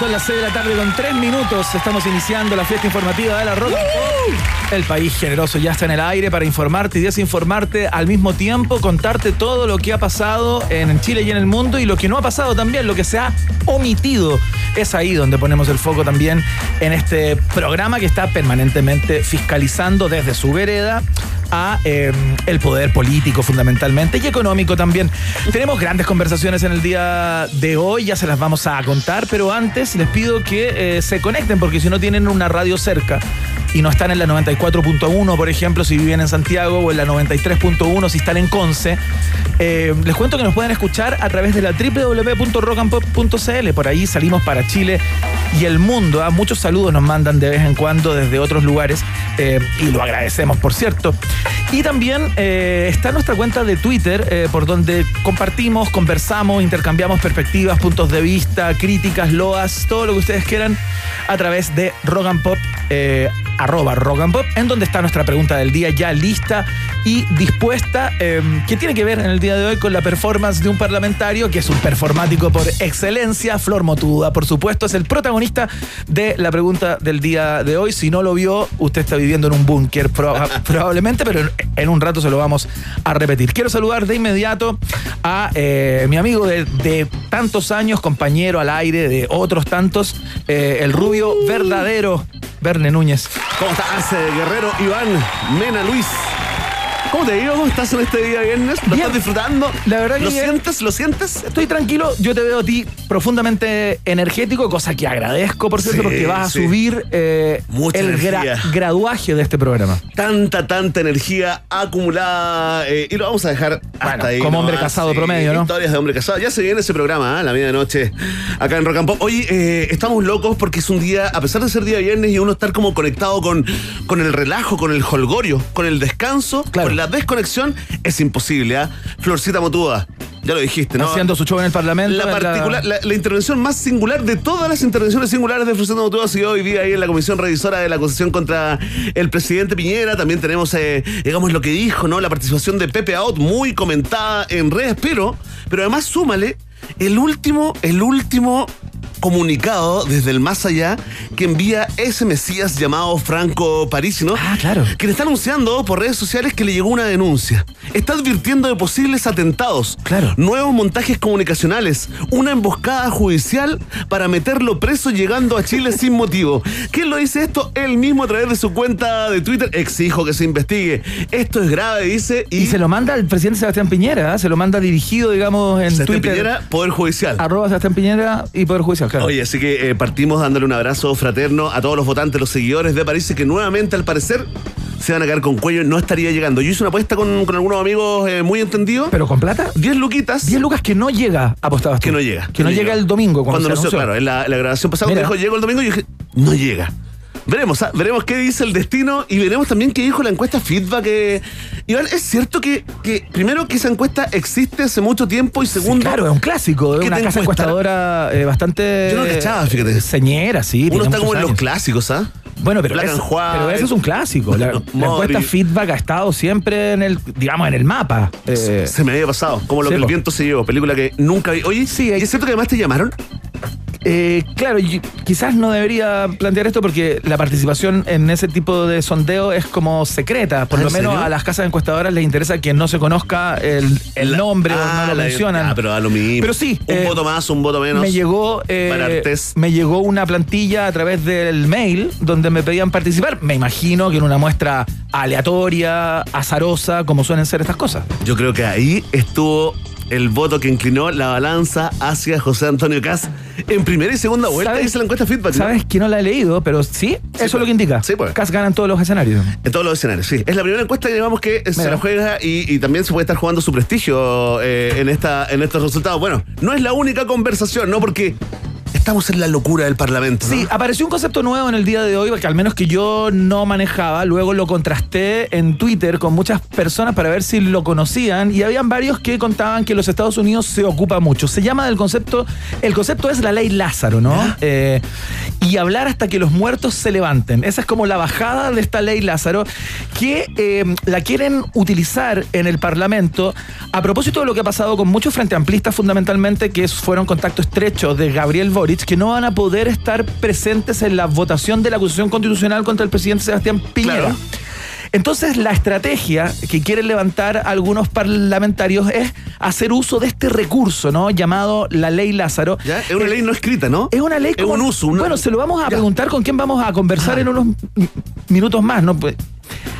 Son las 6 de la tarde con 3 minutos. Estamos iniciando la fiesta informativa de la Rock. El país generoso ya está en el aire para informarte y desinformarte al mismo tiempo, contarte todo lo que ha pasado en Chile y en el mundo y lo que no ha pasado también, lo que se ha omitido. Es ahí donde ponemos el foco también en este programa que está permanentemente fiscalizando desde su vereda a eh, el poder político fundamentalmente y económico también. Tenemos grandes conversaciones en el día de hoy, ya se las vamos a contar, pero antes les pido que eh, se conecten porque si no tienen una radio cerca y no están en la 94.1, por ejemplo, si viven en Santiago o en la 93.1 si están en Conce, eh, les cuento que nos pueden escuchar a través de la www.rockandpop.cl. Por ahí salimos para Chile y el mundo. ¿ah? Muchos saludos nos mandan de vez en cuando desde otros lugares eh, y lo agradecemos, por cierto. Y también eh, está nuestra cuenta de Twitter, eh, por donde compartimos, conversamos, intercambiamos perspectivas, puntos de vista, críticas, loas, todo lo que ustedes quieran a través de Rock Pop, eh, arroba Rock and Pop, en donde está nuestra pregunta del día ya lista y dispuesta, eh, que tiene que ver en el día de hoy con la performance de un parlamentario, que es un performático por excelencia, Flor Motuda, por supuesto, es el protagonista de la pregunta del día de hoy. Si no lo vio, usted está viviendo en un búnker proba- probablemente, pero en- en un rato se lo vamos a repetir. Quiero saludar de inmediato a eh, mi amigo de, de tantos años, compañero al aire de otros tantos, eh, el rubio verdadero, Verne Núñez. ¿Cómo estás, Guerrero Iván Mena Luis? ¿Cómo te digo? ¿Cómo estás en este día viernes? ¿Lo Bien. estás disfrutando? La verdad que ¿Lo bien. sientes? ¿Lo sientes? Estoy tranquilo, yo te veo a ti profundamente energético, cosa que agradezco, por cierto, Sí, porque vas a sí. subir eh, Mucha el gra- energía. graduaje de este programa. Tanta, tanta energía acumulada. eh, y lo vamos a dejar hasta ahí. como hombre casado promedio, ¿no? Historias de hombre casado. Ya se viene ese programa, ¿ah? la medianoche, acá en Rock and Pop. Oye, eh, estamos locos porque es un día, a pesar de ser día viernes y uno estar como conectado con, con el relajo, con el holgorio, con el descanso, Claro. con la desconexión, es imposible, ¿ah? Florcita Motuda, ya lo dijiste, ¿no? Haciendo su show en el Parlamento. La, la- la, la intervención más singular de todas las intervenciones singulares de Frustrando Motuda ha sido hoy día ahí en la comisión revisora de la acusación contra el presidente Piñera. También tenemos, eh, digamos, lo que dijo, ¿no? La participación de Pepe Out, muy comentada en redes, pero, pero además súmale el último, el último comunicado desde el más allá que envía ese Mesías llamado Franco Parisi, ¿no? Ah, claro. Quien está anunciando por redes sociales que le llegó una denuncia. Está advirtiendo de posibles atentados. Claro. Nuevos montajes comunicacionales. Una emboscada judicial para meterlo preso llegando a Chile sin motivo. ¿Quién lo dice esto? Él mismo a través de su cuenta de Twitter. Exijo que se investigue. Esto es grave, dice. Y, Y se lo manda al presidente Sebastián Piñera, ¿eh? se lo manda dirigido, digamos, en Sebastián Twitter. Piñera, Poder Judicial. Arroba Sebastián Piñera y Poder Judicial, claro. Oye, así que eh, partimos dándole un abrazo fraterno a todos los votantes, los seguidores de París, que nuevamente, al parecer, se van a quedar con cuello. No estaría llegando. Yo hice una apuesta con, con algunos amigos eh, muy entendidos. Pero con plata, 10 luquitas. 10 lucas que no llega, apostabas tú. que no llega. Que no llega el domingo cuando, Cuando se anunció, anunció. claro, en la, la grabación pasada, cuando dijo, llego el domingo, yo dije, no llega. Veremos, ¿ah? veremos qué dice el destino y veremos también qué dijo la encuesta Feedback. eh. Iván, es cierto que, que, primero, que esa encuesta existe hace mucho tiempo y Sí, segundo, claro, es un clásico, es ¿Qué una casa encuesta? encuestadora eh, bastante. Yo no cachaba, fíjate. Señera, sí. uno está como en los clásicos, ¿ah? Bueno, pero, Black es- and White. pero eso es un clásico. La, encuesta feedback ha estado siempre en el, digamos, en el mapa. Eh, Se me había pasado, como lo sí, que el viento se llevó, película que nunca vi. Oye, Sí, ¿y hay- es cierto que además te llamaron? Eh, claro, quizás no debería plantear esto porque la participación en ese tipo de sondeo es como secreta. Por ¿Ah, lo en menos serio? a las casas encuestadoras les interesa que no se conozca el, el nombre o Ah, no lo la- mencionan. ah, pero a lo mismo. Pero sí, Un eh, voto más, un voto menos. Me llegó, eh, me llegó una plantilla a través del mail donde me pedían participar. Me imagino que en una muestra aleatoria, azarosa, como suelen ser estas cosas. Yo creo que ahí estuvo el voto que inclinó la balanza hacia José Antonio Caz en primera y segunda vuelta. ¿Sabes? Dice la encuesta feedback. ¿no? Sabes que no la he leído, pero sí, eso es lo que indica. Sí, pues. Cas ganan todos los escenarios. En todos los escenarios, sí. Es la primera encuesta que llevamos que se la juega y, y también se puede estar jugando su prestigio eh, en, esta, en estos resultados. Bueno, no es la única conversación, ¿no? Porque estamos en la locura del Parlamento. ¿no? Sí, apareció un concepto nuevo en el día de hoy, que al menos que yo no manejaba. Luego lo contrasté en Twitter con muchas personas para ver si lo conocían y habían varios que contaban que los Estados Unidos se ocupa mucho. Se llama del concepto, el concepto es la ley Lázaro, ¿no? Eh, y hablar hasta que los muertos se levanten. Esa es como la bajada de esta ley Lázaro que eh, la quieren utilizar en el Parlamento a propósito de lo que ha pasado con muchos frente amplistas fundamentalmente que fueron contacto estrecho de Gabriel Boric que no van a poder estar presentes en la votación de la acusación constitucional contra el presidente Sebastián Piñera. Claro. Entonces la estrategia que quieren levantar algunos parlamentarios es hacer uso de este recurso, ¿no? Llamado la ley Lázaro. ¿Ya? Es una Eh, ley no escrita, ¿no? es una ley Es como- un uso. una- Bueno, se lo vamos a Ya. preguntar con quién vamos a conversar en unos mi- minutos más, ¿no?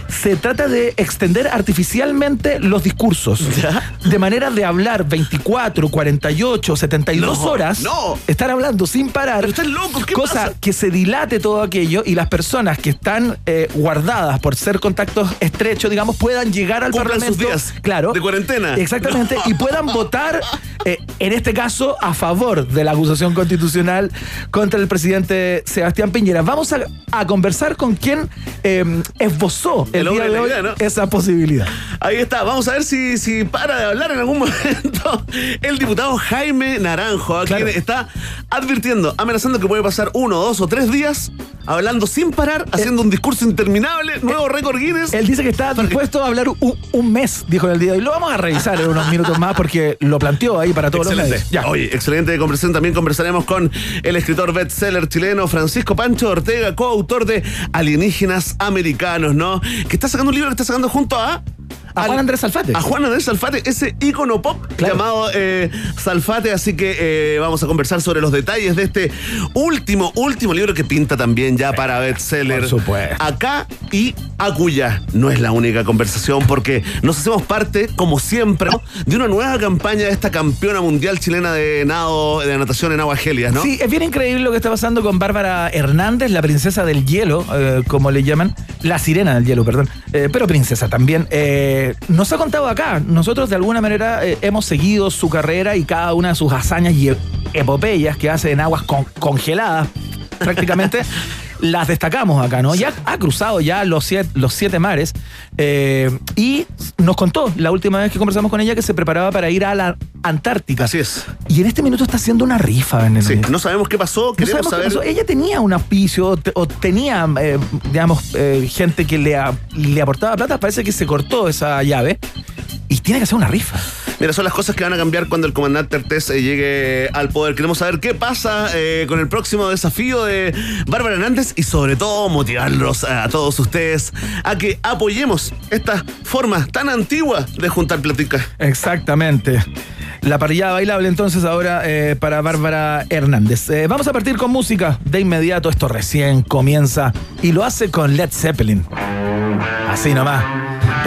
Se trata de extender artificialmente los discursos. Ya. De manera de hablar 24, 48, 72 No, horas. no. Estar hablando sin parar. Pero están locos, ¿qué cosa pasa? que se dilate todo aquello y las personas que están eh, guardadas por ser contactos estrechos, digamos, puedan llegar al Cumplan sus Parlamento. días claro. de cuarentena. Exactamente. Y puedan votar, eh, en este caso, a favor de la acusación constitucional contra el presidente Sebastián Piñera. Vamos a, a conversar con quien eh, esbozó el, El día de hoy ¿no? esa posibilidad. Ahí está, vamos a ver si, si para de hablar en algún momento el diputado Jaime Naranjo, a Claro. quien está advirtiendo, amenazando que puede pasar uno, dos o tres días hablando sin parar, haciendo un discurso interminable, nuevo récord Guinness. Él dice que está dispuesto a hablar un, un mes, dijo en el día de hoy. Lo vamos a revisar en unos minutos más porque lo planteó ahí para todos Excelente. los medios. Ya. Oye, excelente conversación. También conversaremos con el escritor bestseller chileno Francisco Pancho Ortega, coautor de Alienígenas Americanos, ¿no? Que está sacando un libro que está sacando junto a. A Juan Andrés Salfate. A Juan Andrés Salfate, ese ícono pop Claro. llamado eh, Salfate. Así que eh, vamos a conversar sobre los detalles de este último, último libro que pinta también ya para bestseller. Por supuesto. Acá y Acuya. No es la única conversación porque nos hacemos parte, como siempre, ¿no? de una nueva campaña de esta campeona mundial chilena de nado, de natación en aguas gélidas, ¿no? Sí, es bien increíble lo que está pasando con Bárbara Hernández, la princesa del hielo, eh, como le llaman, la sirena del hielo, perdón, eh, pero princesa también. Eh, nos ha contado acá, nosotros de alguna manera eh, hemos seguido su carrera y cada una de sus hazañas y epopeyas que hace en aguas con- congeladas, prácticamente. Las destacamos acá, ¿no? Ya ha cruzado ya los siete, los siete mares eh, y nos contó la última vez que conversamos con ella que se preparaba para ir a la Antártica. Así es. Y en este minuto está haciendo una rifa, Veneno. Sí, no sabemos qué pasó, No queremos sabemos qué saber. pasó. Ella tenía un auspicio o te- o tenía, eh, digamos, eh, gente que le, a- le aportaba plata. Parece que se cortó esa llave y tiene que hacer una rifa. Mira, son las cosas que van a cambiar cuando el comandante Artés llegue al poder. Queremos saber qué pasa eh, con el próximo desafío de Bárbara Hernández y sobre todo motivarlos a todos ustedes a que apoyemos esta forma tan antigua de juntar platica. Exactamente. La parrillada bailable entonces ahora eh, para Bárbara Hernández. Eh, vamos a partir con música. De inmediato esto recién comienza y lo hace con Led Zeppelin. Así nomás.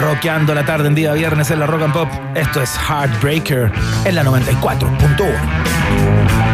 Rockeando la tarde en día viernes en la Rock and Pop. Esto es Heartbreaker en la 94.1.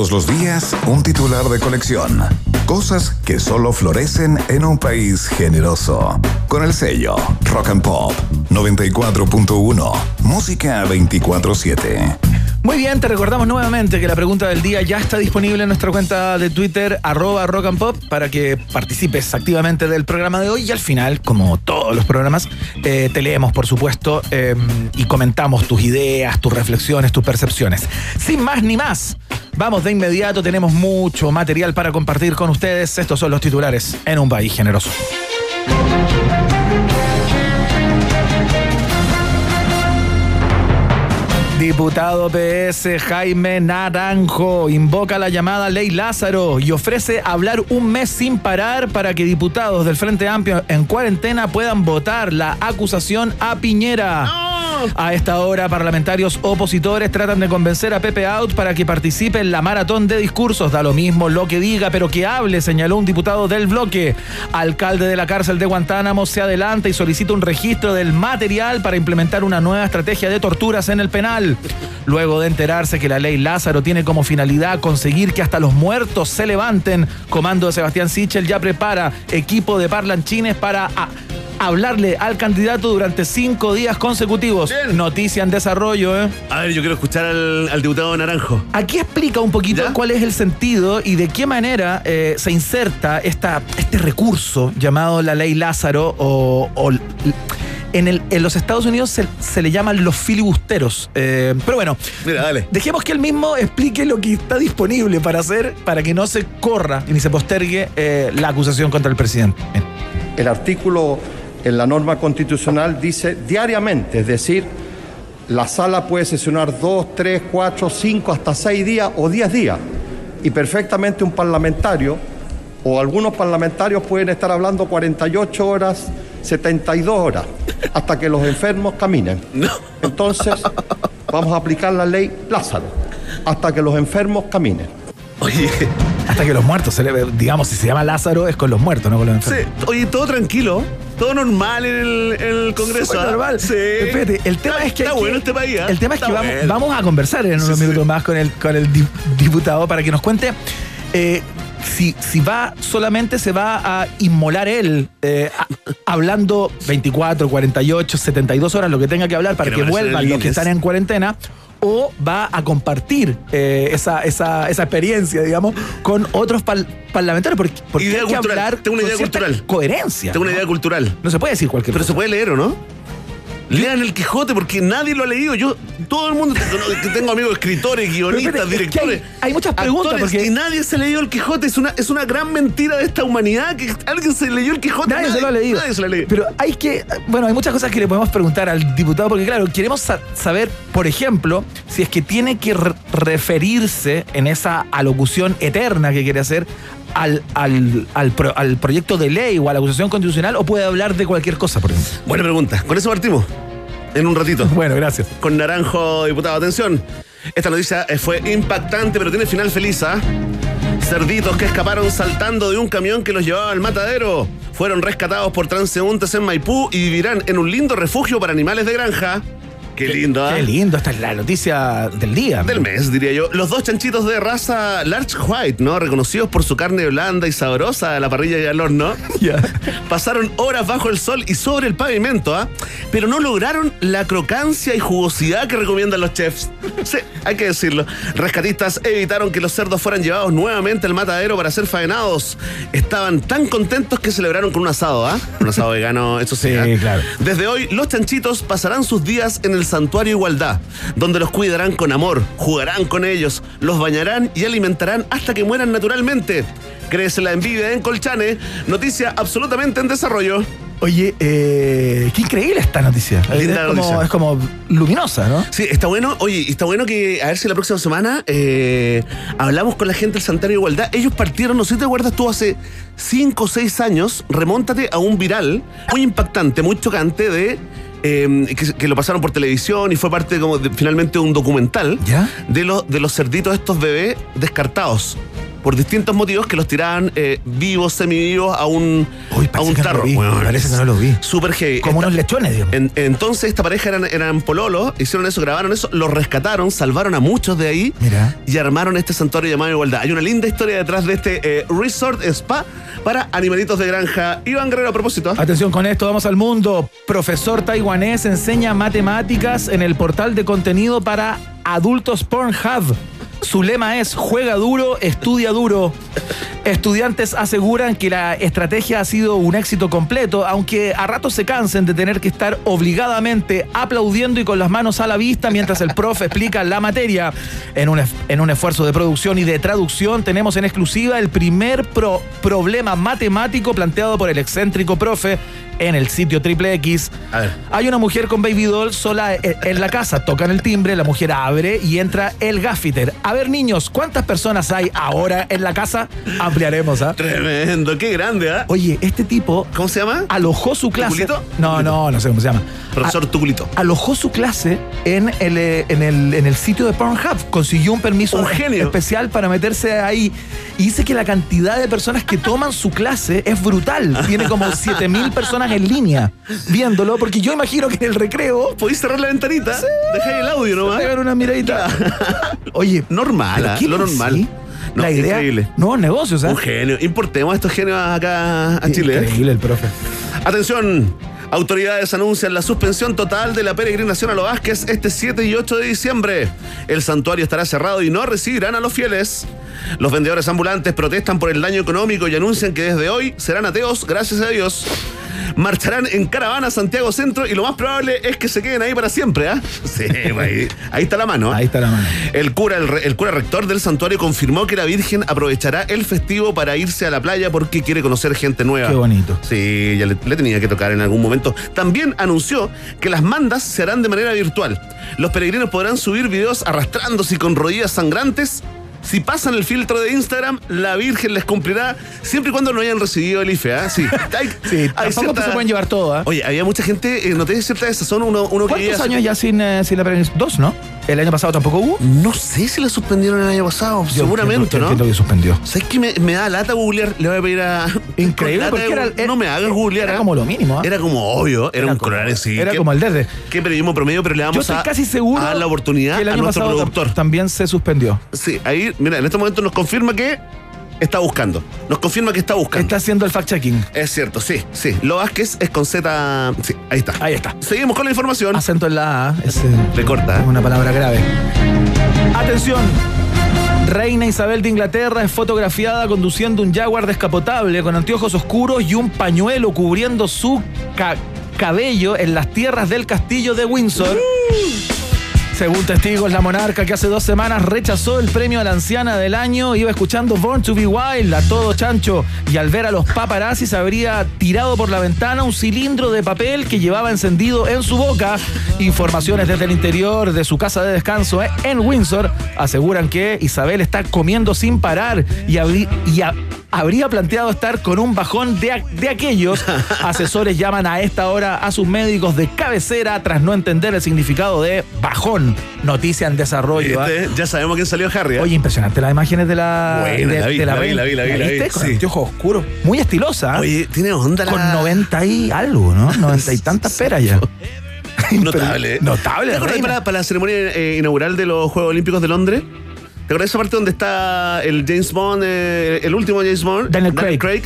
Todos los días, un titular de colección. Cosas que solo florecen en un país generoso. Con el sello Rock and Pop 94.1. Música 24-7. Muy bien, te recordamos nuevamente que la pregunta del día ya está disponible en nuestra cuenta de Twitter, arroba rock and pop, para que participes activamente del programa de hoy y al final, como todos los programas, eh, te leemos, por supuesto, eh, y comentamos tus ideas, tus reflexiones, tus percepciones. Sin más ni más, vamos de inmediato, tenemos mucho material para compartir con ustedes. Estos son los titulares en un país generoso. Diputado PS Jaime Naranjo invoca la llamada Ley Lázaro y ofrece hablar un mes sin parar para que diputados del Frente Amplio en cuarentena puedan votar la acusación a Piñera. A esta hora, parlamentarios opositores tratan de convencer a Pepe Out para que participe en la maratón de discursos. Da lo mismo lo que diga, pero que hable, señaló un diputado del bloque. Alcalde de la cárcel de Guantánamo se adelanta y solicita un registro del material para implementar una nueva estrategia de torturas en el penal. Luego de enterarse que la ley Lázaro tiene como finalidad conseguir que hasta los muertos se levanten, Comando de Sebastián Sichel ya prepara equipo de parlanchines para hablarle al candidato durante cinco días consecutivos. Bien. Noticia en desarrollo, ¿eh? A ver, yo quiero escuchar al, al diputado Naranjo. Aquí explica un poquito ¿Ya? cuál es el sentido y de qué manera eh, se inserta esta, este recurso llamado la ley Lázaro o... o- en, el- en los Estados Unidos se, se le llaman los filibusteros. Eh, pero bueno, Mira, dale. dejemos que él mismo explique lo que está disponible para hacer para que no se corra ni se postergue eh, la acusación contra el presidente. Bien. El artículo en la norma constitucional dice diariamente, es decir, la sala puede sesionar dos, tres, cuatro, cinco, hasta seis días o diez días. Y perfectamente un parlamentario o algunos parlamentarios pueden estar hablando 48 horas, 72 horas, hasta que los enfermos caminen. Entonces, vamos a aplicar la ley Lázaro, hasta que los enfermos caminen. Oye, Hasta que los muertos, se le- digamos, si se llama Lázaro es con los muertos, no con los sí, oye, todo tranquilo, todo normal en el, en el Congreso. Súper ¿ah? normal. Sí. Espérate, el tema Está- es que. Está bueno este país. ¿ah? El tema es que vamos, a conversar en unos Sí, minutos sí. más con el, con el di- diputado para que nos cuente. eh, si, si va, solamente se va a inmolar él, eh, a- hablando 24, 48, 72 horas, lo que tenga que hablar para Que vuelvan los que están en cuarentena, o va a compartir eh, esa, esa, esa experiencia, digamos, con otros par- parlamentarios. Porque, porque Idea hay que cultural. hablar Tengo una idea cultural. coherencia. Tengo una ¿no? idea cultural. No se puede decir cualquier Pero se cosa. puede leer, ¿o no? Lean el Quijote porque nadie lo ha leído. Yo, todo el mundo, que tengo amigos escritores, guionistas, Pero, directores. hay- hay muchas preguntas, porque- Y nadie se ha leído el Quijote. Es una, es una gran mentira de esta humanidad que alguien se leyó el Quijote. Nadie se lo ha leído. Nadie se lo ha leído. Pero hay que. Bueno, hay muchas cosas que le podemos preguntar al diputado, porque claro, queremos sa- saber, por ejemplo, si es que tiene que re- referirse en esa alocución eterna que quiere hacer al, al, al, pro- al proyecto de ley o a la acusación constitucional, o puede hablar de cualquier cosa, por ejemplo. Buena pregunta. Con eso partimos. En un ratito. Bueno, gracias. Con Naranjo, diputado. Atención. Esta noticia eh, fue impactante, pero tiene final feliz, ¿ah? Cerditos que escaparon saltando de un camión que los llevaba al matadero. Fueron rescatados por transeúntes en Maipú y vivirán en un lindo refugio para animales de granja. Qué lindo, ¿ah? Qué lindo, esta es la noticia del día. Del mes, diría yo. Los dos chanchitos de raza Large White, ¿no? Reconocidos por su carne blanda y sabrosa a la parrilla y al horno. Ya. Pasaron horas bajo el sol y sobre el pavimento, ¿ah? Pero no lograron la crocancia y jugosidad que recomiendan los chefs. Sí, hay que decirlo. Rescatistas evitaron que los cerdos fueran llevados nuevamente al matadero para ser faenados. Estaban tan contentos que celebraron con un asado, ¿ah? Un asado vegano, eso sí. Sí, ¿ah? claro. Desde hoy, los chanchitos pasarán sus días en el Santuario Igualdad, donde los cuidarán con amor, jugarán con ellos, los bañarán y alimentarán hasta que mueran naturalmente. Crece la envidia en Colchane, noticia absolutamente en desarrollo. Oye, eh, qué increíble esta noticia. Linda es, como, noticia. es como luminosa, ¿no? Sí, está bueno. Oye, está bueno que a ver si la próxima semana eh, hablamos con la gente del Santuario Igualdad. Ellos partieron, no sé si te acuerdas tú, hace 5 o 6 años, remóntate a un viral muy impactante, muy chocante de... eh, que, que lo pasaron por televisión y fue parte como de, finalmente de un documental ¿Ya? de los de los cerditos estos bebés descartados por distintos motivos que los tiraban eh, vivos, semivivos a un, Uy, a un que no tarro. lo vi, Weón, parece que no lo vi. Super heavy. Como Esta- unos lechones, digamos. en- entonces esta pareja eran, eran pololos, hicieron eso, grabaron eso, los rescataron, salvaron a muchos de ahí Mira. y armaron este santuario llamado Igualdad. Hay una linda historia detrás de este eh, resort spa para animalitos de granja. Iván Guerrero, a propósito. Atención con esto, vamos al mundo. Profesor taiwanés enseña matemáticas en el portal de contenido para adultos Pornhub. Su lema es juega duro, estudia duro. Estudiantes aseguran que la estrategia ha sido un éxito completo, aunque a ratos se cansen de tener que estar obligadamente aplaudiendo y con las manos a la vista mientras el profe explica la materia. En un, en un esfuerzo de producción y de traducción tenemos en exclusiva el primer pro- problema matemático planteado por el excéntrico profe en el sitio Triple X. A ver. Hay una mujer con baby doll sola e- en la casa. Tocan el timbre, la mujer abre y entra el gaffiter. A ver, niños, ¿cuántas personas hay ahora en la casa? Ampliaremos, ¿ah? Tremendo, qué grande, ¿ah? Oye, este tipo ¿Cómo se llama? alojó su clase. ¿Tuculito? No, no, no sé cómo se llama. Profesor Tuculito. A- alojó su clase en el, eh, en, el, en el sitio de Pornhub. Consiguió un permiso Un genio. especial para meterse ahí. Y dice que la cantidad de personas que toman su clase es brutal. Tiene como 7000 personas en línea viéndolo, porque yo imagino que en el recreo ¿Podéis cerrar la ventanita? Dejáis el audio nomás. pegan una miradita. Oye, Normal, ¿pero ¿ah? qué lo normal. sí? No, la idea, increíble. nuevos negocios, ¿eh? Un genio. Importemos a estos genios acá a Chile. ¿eh? Increíble el profe. Atención, autoridades anuncian la suspensión total de la peregrinación a los Vázquez este 7 y 8 de diciembre. El santuario estará cerrado y no recibirán a los fieles. Los vendedores ambulantes protestan por el daño económico y anuncian que desde hoy serán ateos, gracias a Dios. Marcharán en caravana a Santiago Centro y lo más probable es que se queden ahí para siempre, ¿ah? Sí, pues ahí, ahí está la mano. Ahí está la mano. El cura, el, re- el cura rector del santuario confirmó que la Virgen aprovechará el festivo para irse a la playa porque quiere conocer gente nueva. Qué bonito. Sí, ya le, le tenía que tocar en algún momento. También anunció que las mandas se harán de manera virtual. Los peregrinos podrán subir videos arrastrándose y con rodillas sangrantes. Si pasan el filtro de Instagram, la Virgen les cumplirá siempre y cuando no hayan recibido el IFE. ¿ah? Sí, hay, Sí, hay tampoco cierta- se pueden llevar todo, ¿ah? Oye, había mucha gente, eh, noté cierta desazón, uno, uno que ¿Cuántos vivía- años ya sin, eh, sin la peregrinación? Dos, ¿no? ¿El año pasado tampoco hubo? No sé si la suspendieron el año pasado, Yo seguramente, entiendo- yo ¿no? entiendo que suspendió. ¿Sabes qué me, me da lata googlear? Le voy a pedir a. Increíble, porque de era- No me hagas googlear. era ¿ah? como lo mínimo, ¿ah? Era como obvio, era, un colorado, sí. Era como el desde. Qué periodismo promedio, pero le Yo damos estoy a, casi seguro a dar la oportunidad que el a nuestro pasado tam- productor. también se suspendió. Sí, ahí, mira, en este momento nos confirma que está buscando. Nos confirma que está buscando. Está haciendo el fact-checking. Es cierto, sí, sí. Lo Vázquez es con Z. Sí, ahí está. Ahí está. Seguimos con la información. Acento en la A. Es, eh, Le corta. es una palabra grave. Atención. Reina Isabel de Inglaterra es fotografiada conduciendo un Jaguar descapotable con anteojos oscuros y un pañuelo cubriendo su ca- cabello en las tierras del castillo de Windsor. Según testigos, la monarca que hace dos semanas rechazó el premio a la anciana del año iba escuchando Born to be Wild a todo chancho y al ver a los paparazzis habría tirado por la ventana un cilindro de papel que llevaba encendido en su boca. Informaciones desde el interior de su casa de descanso en Windsor aseguran que Isabel está comiendo sin parar y, y habría planteado estar con un bajón de, de aquellos. Asesores llaman a esta hora a sus médicos de cabecera tras no entender el significado de bajón. Noticia en desarrollo. ¿ah? Este, ya sabemos quién salió Harry. ¿eh? Oye, impresionante las imágenes de la. Buena, de, la vi, de la vi, la vi, la vi, la vi, Con sí. anteojos oscuros. Muy estilosa. ¿ah? Oye, tiene onda la... Con 90 y algo, ¿no? 90 y tantas peras ya. Notable. ¿eh? Notable, ¿Te para, para la ceremonia eh, inaugural de los Juegos Olímpicos de Londres? ¿Te acuerdas esa parte donde está el James Bond, eh, el último James Bond? Daniel Craig.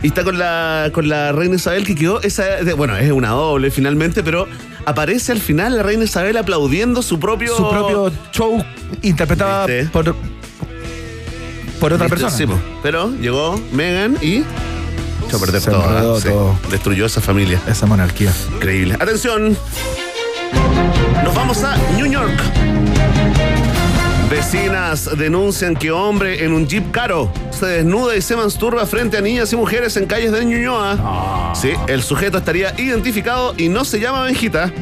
Y está con la, con la reina Isabel que quedó, esa, bueno, es una doble finalmente, pero aparece al final la reina Isabel aplaudiendo su propio... Su propio show interpretado ¿Viste? por. Por otra ¿Viste? persona. Sí, pero llegó Megan y... Se. Sí. todo. Destruyó esa familia. Esa monarquía. Increíble. Atención. Nos vamos a New York. Vecinas denuncian que hombre en un jeep caro se desnuda y se masturba frente a niñas y mujeres en calles de Ñuñoa. Sí, el sujeto estaría identificado y no se llama Benjita.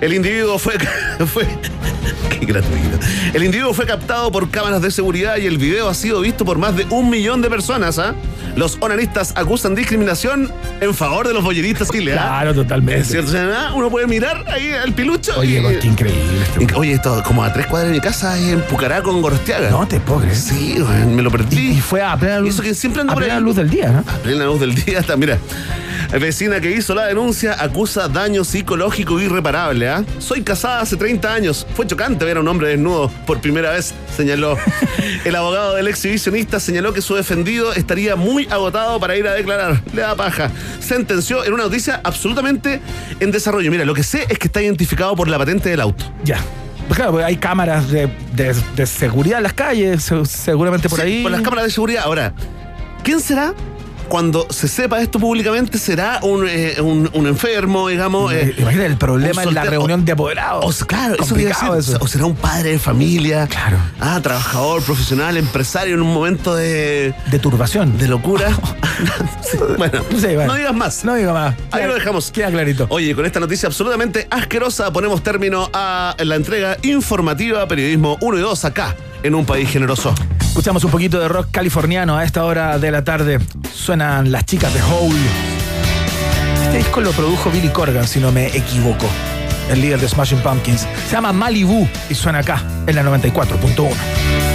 El individuo fue, fue qué gratuito. El individuo fue captado por cámaras de seguridad y el video ha sido visto por más de un millón de personas. ¿ah? Los onanistas acusan discriminación en favor de los bolleristas Chile. ¿ah? Claro, totalmente. Es cierto, uno puede mirar ahí al pilucho. Oye, y- qué increíble este Oye, esto como a tres cuadras de mi casa en Pucará con Gorostiaga. No te puedo creer. Sí, me lo perdí. Y fue a plena luz. eso que siempre ando a plena luz del día, ¿no? A plena luz del día está, mira. Vecina que hizo la denuncia acusa daño psicológico irreparable. ¿ah? Soy casada hace 30 años. Fue chocante ver a un hombre desnudo por primera vez, señaló. El abogado del exhibicionista señaló que su defendido estaría muy agotado para ir a declarar. Le da paja. Sentenció en una noticia absolutamente en desarrollo. Mira, lo que sé es que está identificado por la patente del auto. Ya. Pues claro, porque hay cámaras de, de- de seguridad en las calles, se- seguramente por Sí, ahí. Por las cámaras de seguridad. Ahora, ¿quién será? Cuando se sepa esto públicamente, será un, eh, un, un enfermo, digamos. eh, Imagínate el problema en la reunión de apoderados. O, claro, eso decir. eso. O será un padre de familia. Claro. Ah, trabajador, profesional, empresario en un momento de, de turbación. de locura. Sí, bueno, Sí, bueno. no digas más. No diga más. Ahí Queda- lo dejamos. Queda clarito. Oye, con esta noticia absolutamente asquerosa ponemos término a la entrega informativa Periodismo 1 y 2 acá, en un país generoso. Escuchamos un poquito de rock californiano a esta hora de la tarde. Suenan las chicas de Hole. Este disco lo produjo Billy Corgan, si no me equivoco. El líder de Smashing Pumpkins. Se llama Malibu y suena acá, en la 94.1.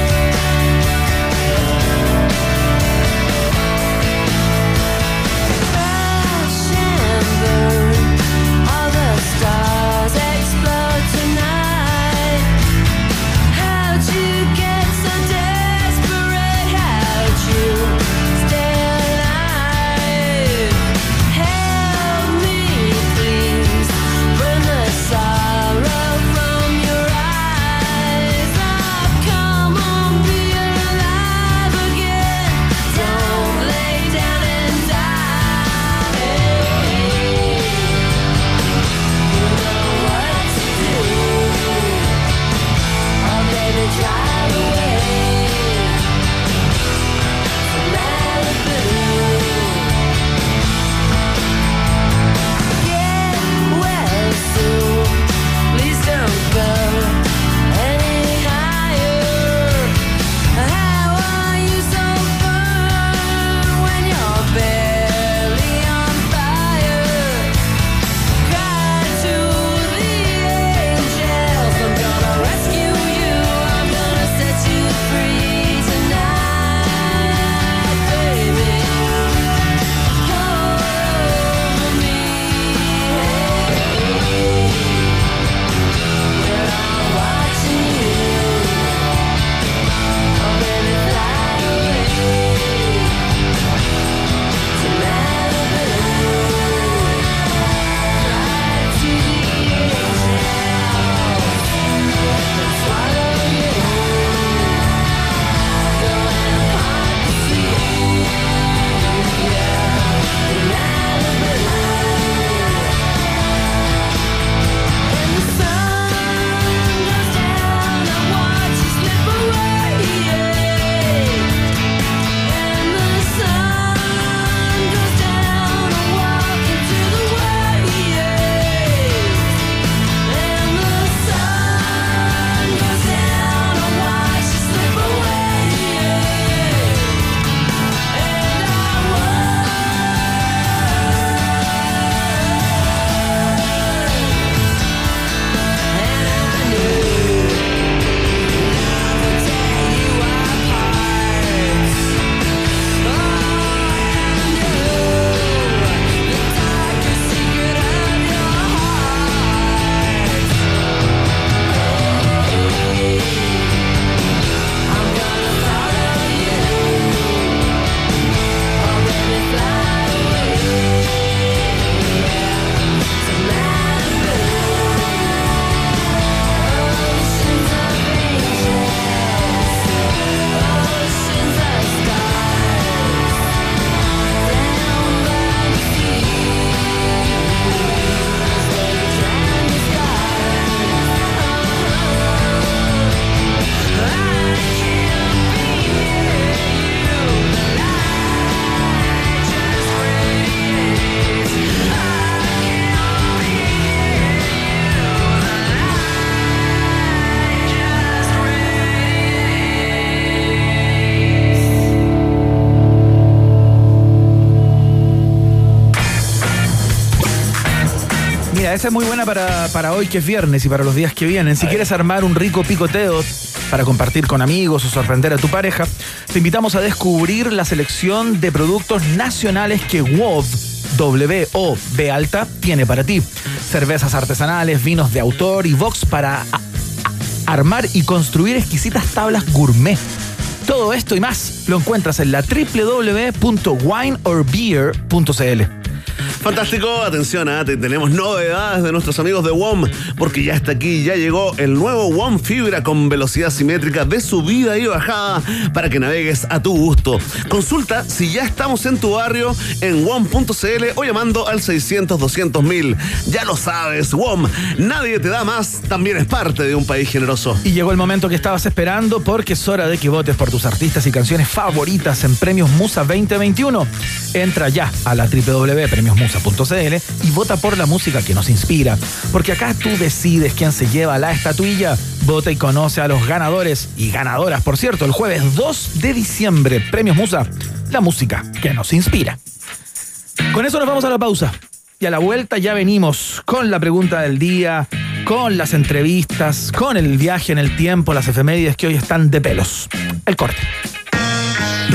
esa es muy buena para, para hoy que es viernes y para los días que vienen. Si quieres armar un rico picoteo para compartir con amigos o sorprender a tu pareja, te invitamos a descubrir la selección de productos nacionales que WOV, W-O-B alta, tiene para ti. Cervezas artesanales, vinos de autor y box para armar y construir exquisitas tablas gourmet. Todo esto y más lo encuentras en la www.wineorbeer.cl. Fantástico, atención, ah, te- tenemos novedades de nuestros amigos de WOM, porque ya está aquí, ya llegó el nuevo WOM Fibra con velocidad simétrica de subida y bajada para que navegues a tu gusto. Consulta si ya estamos en tu barrio en WOM.cl o llamando al 600 mil. Ya lo sabes, WOM, nadie te da más, también es parte de un país generoso. Y llegó el momento que estabas esperando porque es hora de que votes por tus artistas y canciones favoritas en Premios Musa 2021. Entra ya a la www.premiosmusa.cl y vota por la música que nos inspira. Porque acá tú decides quién se lleva la estatuilla. Vota y conoce a los ganadores y ganadoras, por cierto, el jueves 2 de diciembre. Premios Musa, la música que nos inspira. Con eso nos vamos a la pausa. Y a la vuelta ya venimos con la pregunta del día, con las entrevistas, con el viaje en el tiempo, las efemérides que hoy están de pelos. El corte.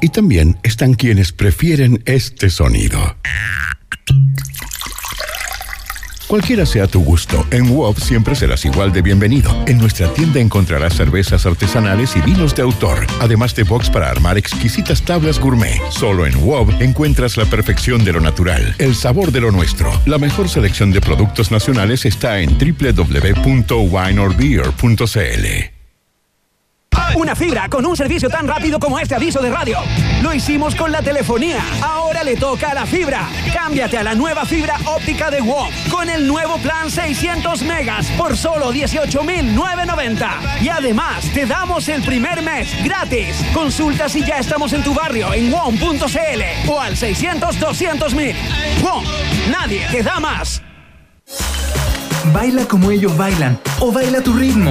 Y también están quienes prefieren este sonido. Cualquiera sea tu gusto, en WOB siempre serás igual de bienvenido. En nuestra tienda encontrarás cervezas artesanales y vinos de autor, además de box para armar exquisitas tablas gourmet. Solo en WOB encuentras la perfección de lo natural, el sabor de lo nuestro. La mejor selección de productos nacionales está en www.wineorbeer.cl. Una fibra con un servicio tan rápido como este aviso de radio. Lo hicimos con la telefonía. Ahora le toca a la fibra. Cámbiate a la nueva fibra óptica de WOM con el nuevo plan 600 megas por solo 18,990. Y además te damos el primer mes gratis. Consulta si ya estamos en tu barrio en WOM.cl o al 600 200 mil. WOM, nadie te da más. Baila como ellos bailan o baila tu ritmo.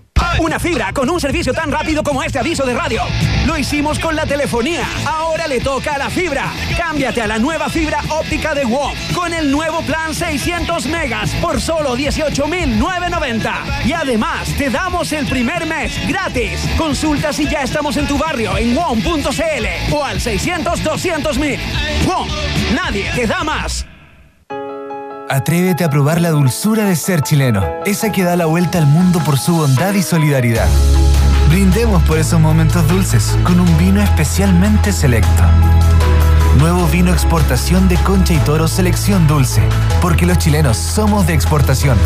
Una fibra con un servicio tan rápido como este aviso de radio. Lo hicimos con la telefonía. Ahora le toca a la fibra. Cámbiate a la nueva fibra óptica de WOM con el nuevo plan 600 megas por solo 18,990. Y además te damos el primer mes gratis. Consulta si ya estamos en tu barrio en WOM.cl o al 600 200 mil. WOM, nadie te da más. Atrévete a probar la dulzura de ser chileno, esa que da la vuelta al mundo por su bondad y solidaridad. Brindemos por esos momentos dulces con un vino especialmente selecto. Nuevo vino exportación de Concha y Toro Selección Dulce, porque los chilenos somos de exportación.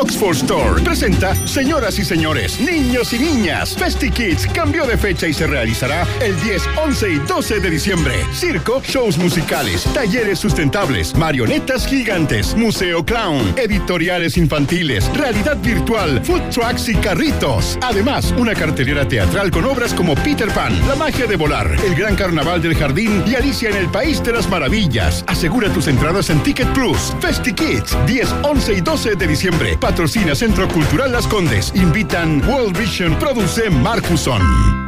Oxford Store presenta Señoras y señores, niños y niñas. Festi Kids cambió de fecha y se realizará el 10, 11 y 12 de diciembre. Circo, shows musicales, talleres sustentables, marionetas gigantes, museo clown, editoriales infantiles, realidad virtual, food trucks y carritos. Además, una cartelera teatral con obras como Peter Pan, La magia de volar, El gran carnaval del jardín y Alicia en el país de las maravillas. Asegura tus entradas en Ticket Plus. Festi Kids, 10, 11 y 12 de diciembre. Patrocina Centro Cultural Las Condes. Invitan World Vision. Produce Marcuson.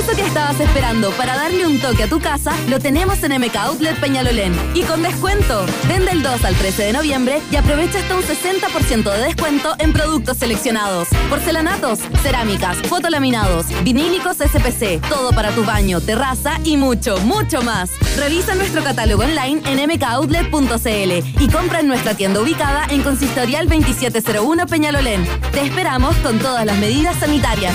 Eso que estabas esperando para darle un toque a tu casa, lo tenemos en MK Outlet Peñalolén. Y con descuento. Vende el 2 al 13 de noviembre y aprovecha hasta un 60% de descuento en productos seleccionados. Porcelanatos, cerámicas, fotolaminados, vinílicos SPC, todo para tu baño, terraza y mucho, mucho más. Revisa nuestro catálogo online en mkoutlet.cl y compra en nuestra tienda ubicada en Consistorial 2701 Peñalolén. Te esperamos con todas las medidas sanitarias.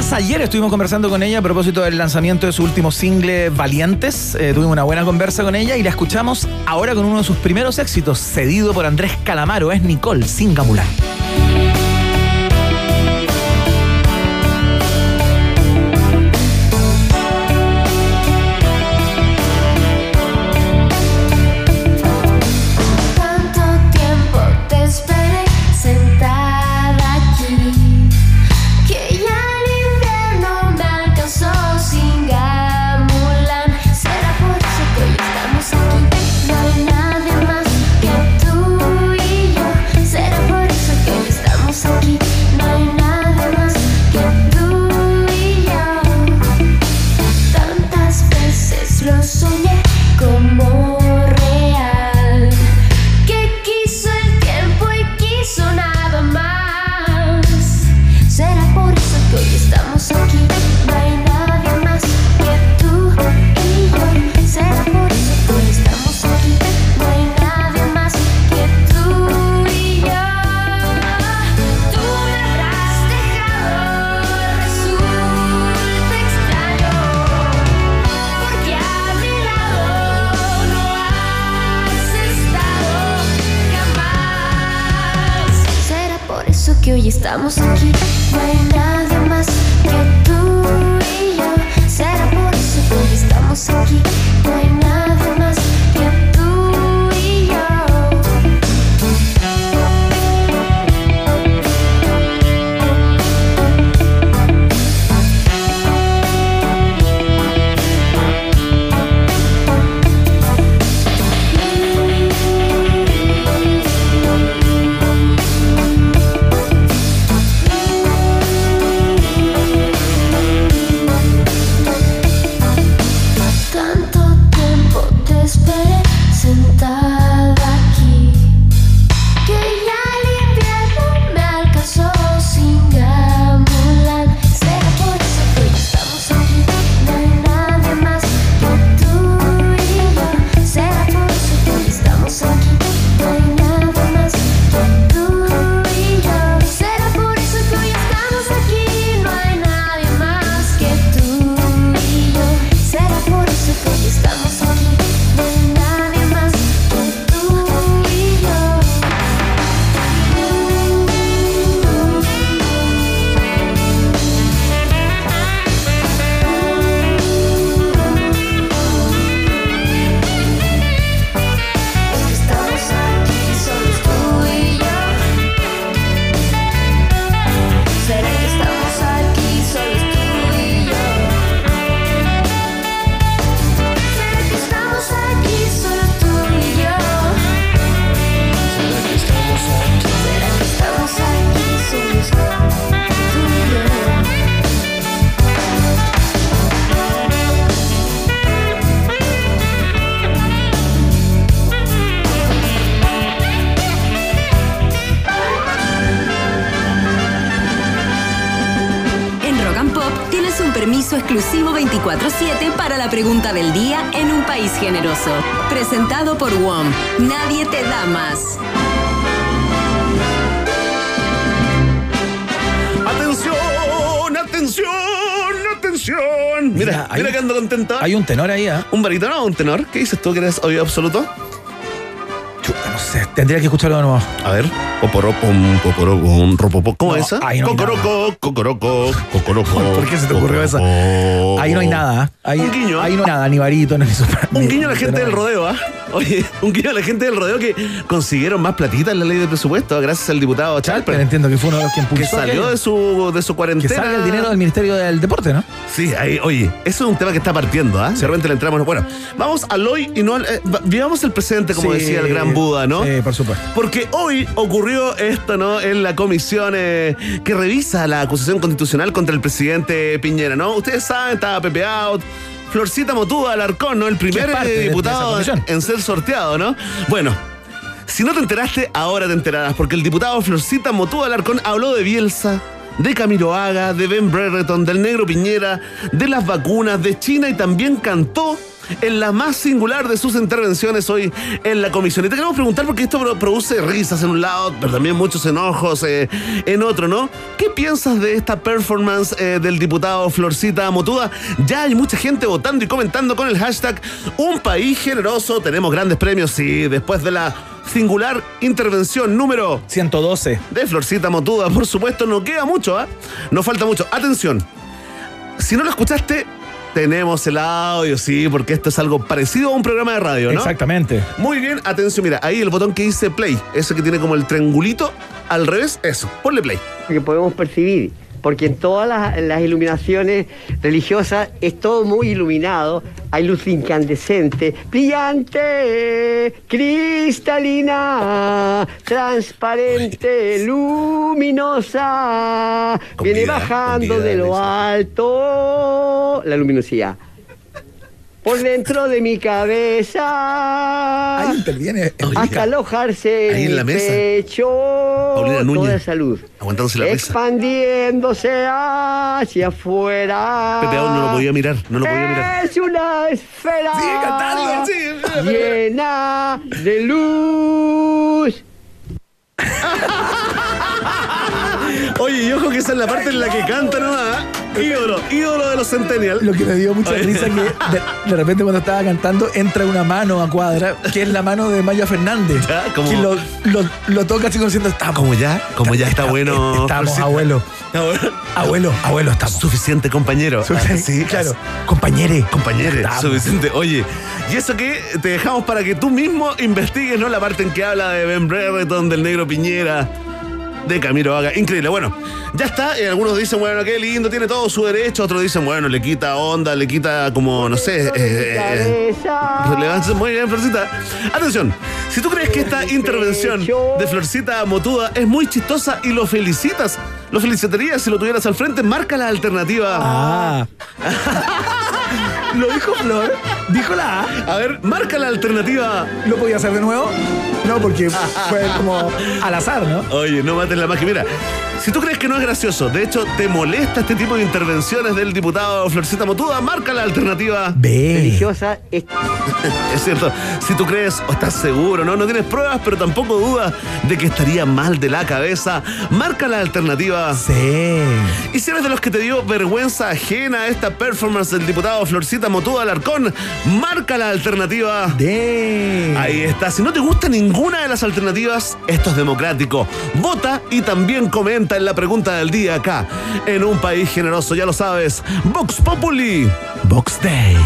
Nada más ayer estuvimos conversando con ella a propósito del lanzamiento de su último single Valientes. Eh, tuvimos una buena conversa con ella y la escuchamos ahora con uno de sus primeros éxitos, cedido por Andrés Calamaro. Es Nicole Singamular. Tanto tenor ahí, ¿ah? ¿Un barítono o un tenor? ¿Qué dices tú que eres oído absoluto? No sé. Tendría que escucharlo de nuevo. A ver. Poporopom, poporopom, ropopo. ¿Cómo es esa? ahí no hay Cocoroco, cocoroco, cocoroco. ¿Por qué se te ocurrió esa? Ahí no hay nada. ¿ah? Ahí, Un guiño. Ahí no hay nada, ni barítono, ni super. Un guiño a la gente del rodeo, ¿ah? Oye, un guiño a la gente del rodeo que consiguieron más platita en la ley de presupuesto gracias al diputado Pero Chalper. entiendo que fue uno de los que impulsó. Que salió de su, de su Que cuarentena. salga el dinero del Ministerio del Deporte, ¿no? Sí, ahí, oye, eso es un tema que está partiendo, ¿ah? Si de repente le entramos. Bueno, vamos al hoy y no al. eh, va- vivamos el presente, como decía el gran Buda, ¿no? Sí, por supuesto. Porque hoy ocurrió esto, ¿no? En la comisión eh, que revisa la acusación constitucional contra el presidente Piñera, ¿no? Ustedes saben, estaba Pepe Out. Florcita Motuda Alarcón, ¿no? El primer eh, de- de diputado en ser sorteado, ¿no? Bueno, si no te enteraste, ahora te enterarás, porque el diputado Florcita Motuda Alarcón habló de Bielsa, de Camilo Haga, de Ben Brereton, del negro Piñera, de las vacunas, de China y también cantó en la más singular de sus intervenciones hoy en la comisión. Y te queremos preguntar porque esto pro- produce risas en un lado, pero también muchos enojos eh, en otro, ¿no? ¿Qué piensas de esta performance eh, del diputado Florcita Motuda? Ya hay mucha gente votando y comentando con el hashtag Un país generoso. Tenemos grandes premios, sí, después de la singular intervención número 112. de Florcita Motuda, por supuesto, no queda mucho, ¿ah? No falta mucho. Atención, si no lo escuchaste, tenemos el audio, sí, porque esto es algo parecido a un programa de radio, ¿no? Exactamente. Muy bien, atención, mira, ahí el botón que dice play, ese que tiene como el triangulito, al revés, eso, ponle play. que podemos percibir, porque en todas las, las iluminaciones religiosas es todo muy iluminado, hay luz incandescente, brillante, cristalina, transparente, luminosa, viene bajando de lo alto la luminosidad. Por dentro de mi cabeza Ahí interviene. hasta alojarse Ahí en en la mesa. pecho Paulina Núñez. toda esa luz Aguantándose la mesa. expandiéndose hacia afuera Pepe aún no lo podía mirar, no lo podía mirar. es una esfera Sigue cantando, sí, llena de luz Oye, y ojo que esa es la parte en la que canta nomás. ¿eh? Ídolo, ídolo de los Centennial. Lo que me dio mucha risa que de, de repente cuando estaba cantando entra una mano a cuadra, que es la mano de Maya Fernández. Ya, como- Que lo, lo, lo toca así como diciendo, estamos. Como ya, como ya está bueno. Estamos, Florcita. abuelo. Bueno. Abuelo, abuelo, estamos. Suficiente, compañero. Ah, Sí, claro. Compañere. Compañero, Estamos. suficiente. Oye, y eso que te dejamos para que tú mismo investigues, ¿no? La parte en que habla de Ben Brereton, del negro Piñera, de Camilo Haga. Increíble. Bueno, ya está. Eh, algunos dicen, bueno, qué lindo, tiene todo su derecho. Otros dicen, bueno, le quita onda, le quita como, no sé. eh, eh, Relevancia, muy bien, Florcita. Atención, si tú crees que esta intervención de Florcita Motuda es muy chistosa y lo felicitas, lo felicitarías si lo tuvieras al frente, marca la alternativa. Ah. Lo dijo Flor. Dijo la A. A ver, marca la alternativa. ¿Lo podía hacer de nuevo? No, porque fue como al azar, ¿no? Oye, no mates la magia. Mira, si tú crees que no es gracioso, de hecho te molesta este tipo de intervenciones del diputado Florcita Motuda, marca la alternativa. Ve. religiosa es Es cierto, si tú crees o estás seguro, ¿no? No tienes pruebas, pero tampoco dudas de que estaría mal de la cabeza, marca la alternativa. Sí. Y si eres de los que te dio vergüenza ajena a esta performance del diputado Florcita Motuda Alarcón, marca la alternativa. De. Ahí está. Si no te gusta ninguna de las alternativas, esto es democrático. Vota y también comenta en la pregunta del día acá. En un país generoso, ya lo sabes. Vox Populi. Box Day.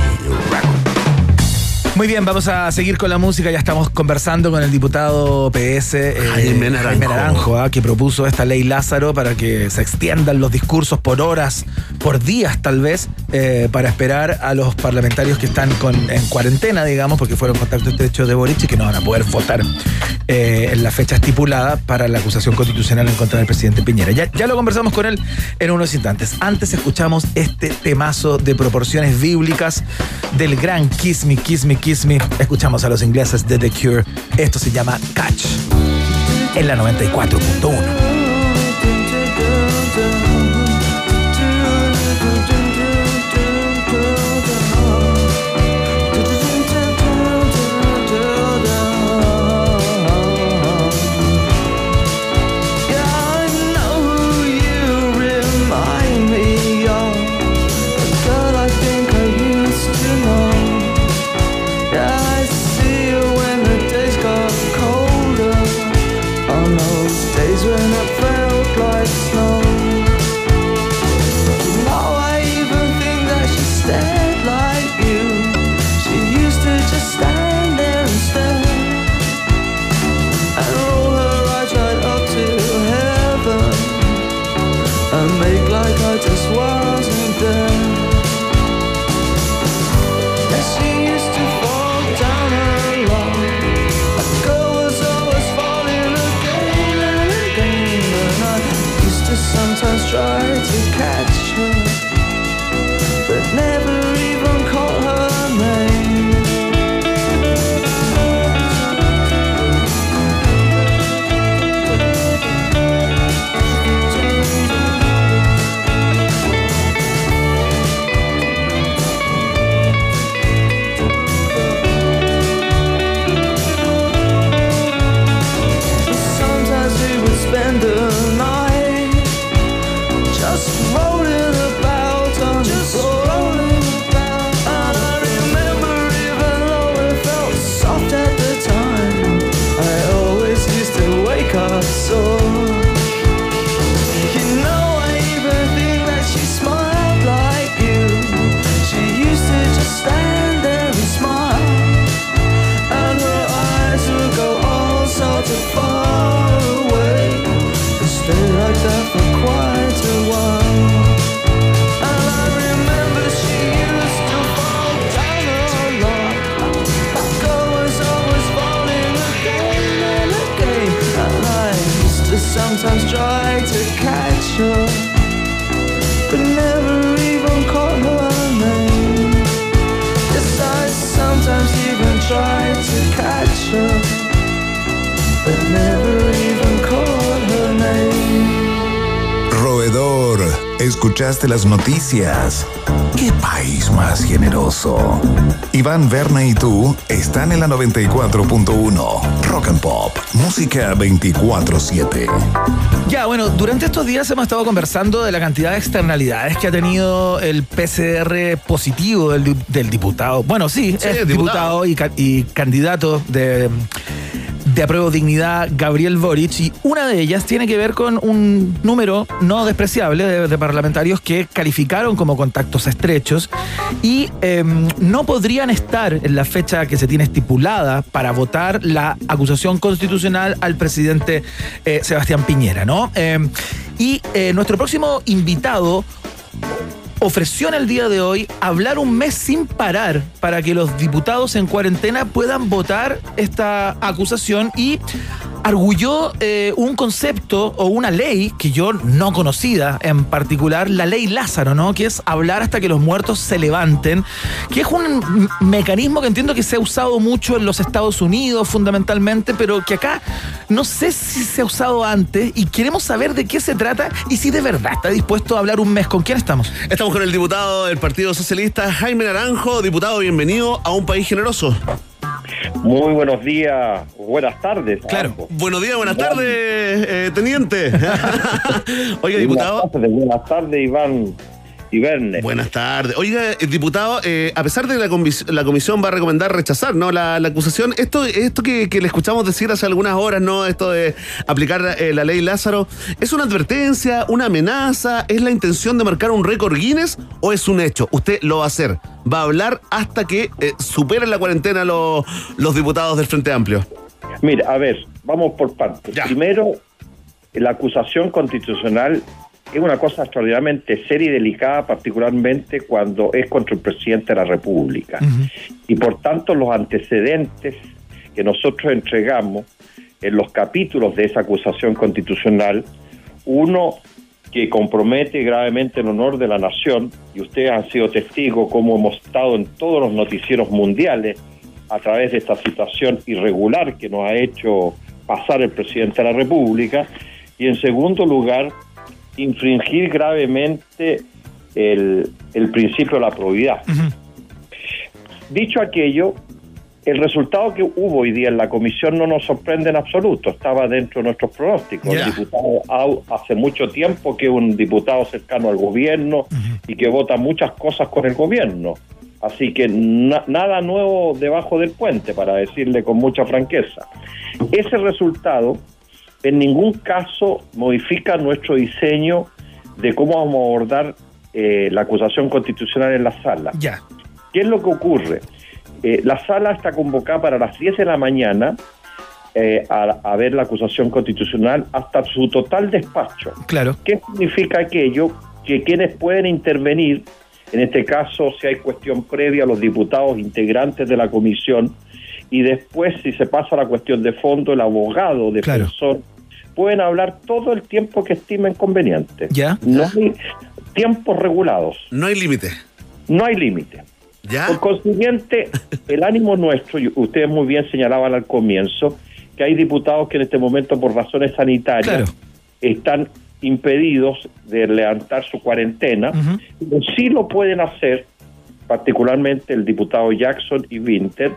Muy bien, vamos a seguir con la música. Ya estamos conversando con el diputado PS eh, Jaime Naranjo. Naranjo, ah, que propuso esta ley Lázaro para que se extiendan los discursos por horas, por días tal vez, eh, para esperar a los parlamentarios que están con, en cuarentena, digamos, porque fueron contacto estrecho de Boric y que no van a poder votar eh, en la fecha estipulada para la acusación constitucional en contra del presidente Piñera. Ya, ya lo conversamos con él en unos instantes. Antes escuchamos este temazo de proporciones bíblicas del gran Kiss Me, Kiss Me, Kiss Me. Escuchamos a los ingleses de The Cure. Esto se llama Catch en la 94.1. escuchaste las noticias. ¿Qué país más generoso? Iván, Verne y tú están en la 94.1 Rock and Pop, música 24-7. Ya, bueno, durante estos días hemos estado conversando de la cantidad de externalidades que ha tenido el PCR positivo del, del diputado. Bueno, sí, Sí, es diputado. diputado, y, ca- y candidato de, de apruebo dignidad Gabriel Boric. Y una de ellas tiene que ver con un número no despreciable de, parlamentarios que calificaron como contactos estrechos y eh, no podrían estar en la fecha que se tiene estipulada para votar la acusación constitucional al presidente eh, Sebastián Piñera, ¿no? Eh, y eh, nuestro próximo invitado ofreció en el día de hoy hablar un mes sin parar para que los diputados en cuarentena puedan votar esta acusación y arguyó eh, un concepto o una ley que yo no conocida, en particular la ley Lázaro, ¿no? Que es hablar hasta que los muertos se levanten, que es un mecanismo que entiendo que se ha usado mucho en los Estados Unidos fundamentalmente, pero que acá no sé si se ha usado antes y queremos saber de qué se trata y si de verdad está dispuesto a hablar un mes. ¿Con quién estamos? Estamos con el diputado del Partido Socialista, Jaime Naranjo. Diputado, bienvenido a un país generoso. Muy buenos días, buenas tardes. Claro. Buenos días, buenas tardes, eh, teniente. Oiga, diputado. Buenas tardes, buenas tardes, Iván y Verne. Buenas tardes. Oiga, eh, diputado, eh, a pesar de que la, comis- la comisión va a recomendar rechazar ¿no? la, la acusación, esto, esto que, que le escuchamos decir hace algunas horas, ¿no? Esto de aplicar eh, la ley Lázaro, ¿es una advertencia, una amenaza? ¿Es la intención de marcar un récord Guinness o es un hecho? Usted lo va a hacer. Va a hablar hasta que eh, superen la cuarentena los, los diputados del Frente Amplio. Mira, a ver, vamos por partes. Primero, la acusación constitucional es una cosa extraordinariamente seria y delicada, particularmente cuando es contra el presidente de la República. Y por tanto, los antecedentes que nosotros entregamos en los capítulos de esa acusación constitucional, uno que compromete gravemente el honor de la nación, y ustedes han sido testigos cómo hemos estado en todos los noticieros mundiales a través de esta situación irregular que nos ha hecho pasar el presidente de la República, y en segundo lugar, infringir gravemente el, el principio de la probidad. Dicho aquello, el resultado que hubo hoy día en la comisión no nos sorprende en absoluto, estaba dentro de nuestros pronósticos. El diputado Au hace mucho tiempo que es un diputado cercano al gobierno y que vota muchas cosas con el gobierno. Así que na- nada nuevo debajo del puente, para decirle con mucha franqueza. Ese resultado en ningún caso modifica nuestro diseño de cómo vamos a abordar eh, la acusación constitucional en la sala. Ya. ¿Qué es lo que ocurre? Eh, la sala está convocada para las 10 de la mañana eh, a, a ver la acusación constitucional hasta su total despacho. Claro. ¿Qué significa aquello? que quienes pueden intervenir, en este caso si hay cuestión previa, los diputados integrantes de la comisión, y después si se pasa a la cuestión de fondo, el abogado defensor, pueden hablar todo el tiempo que estimen conveniente. ¿Ya? No hay tiempos regulados. No hay límite. No hay límite. ¿Ya? Por consiguiente, el ánimo nuestro, y ustedes muy bien señalaban al comienzo, que hay diputados que en este momento por razones sanitarias están impedidos de levantar su cuarentena, pero sí lo pueden hacer, particularmente el diputado Jackson y Winter,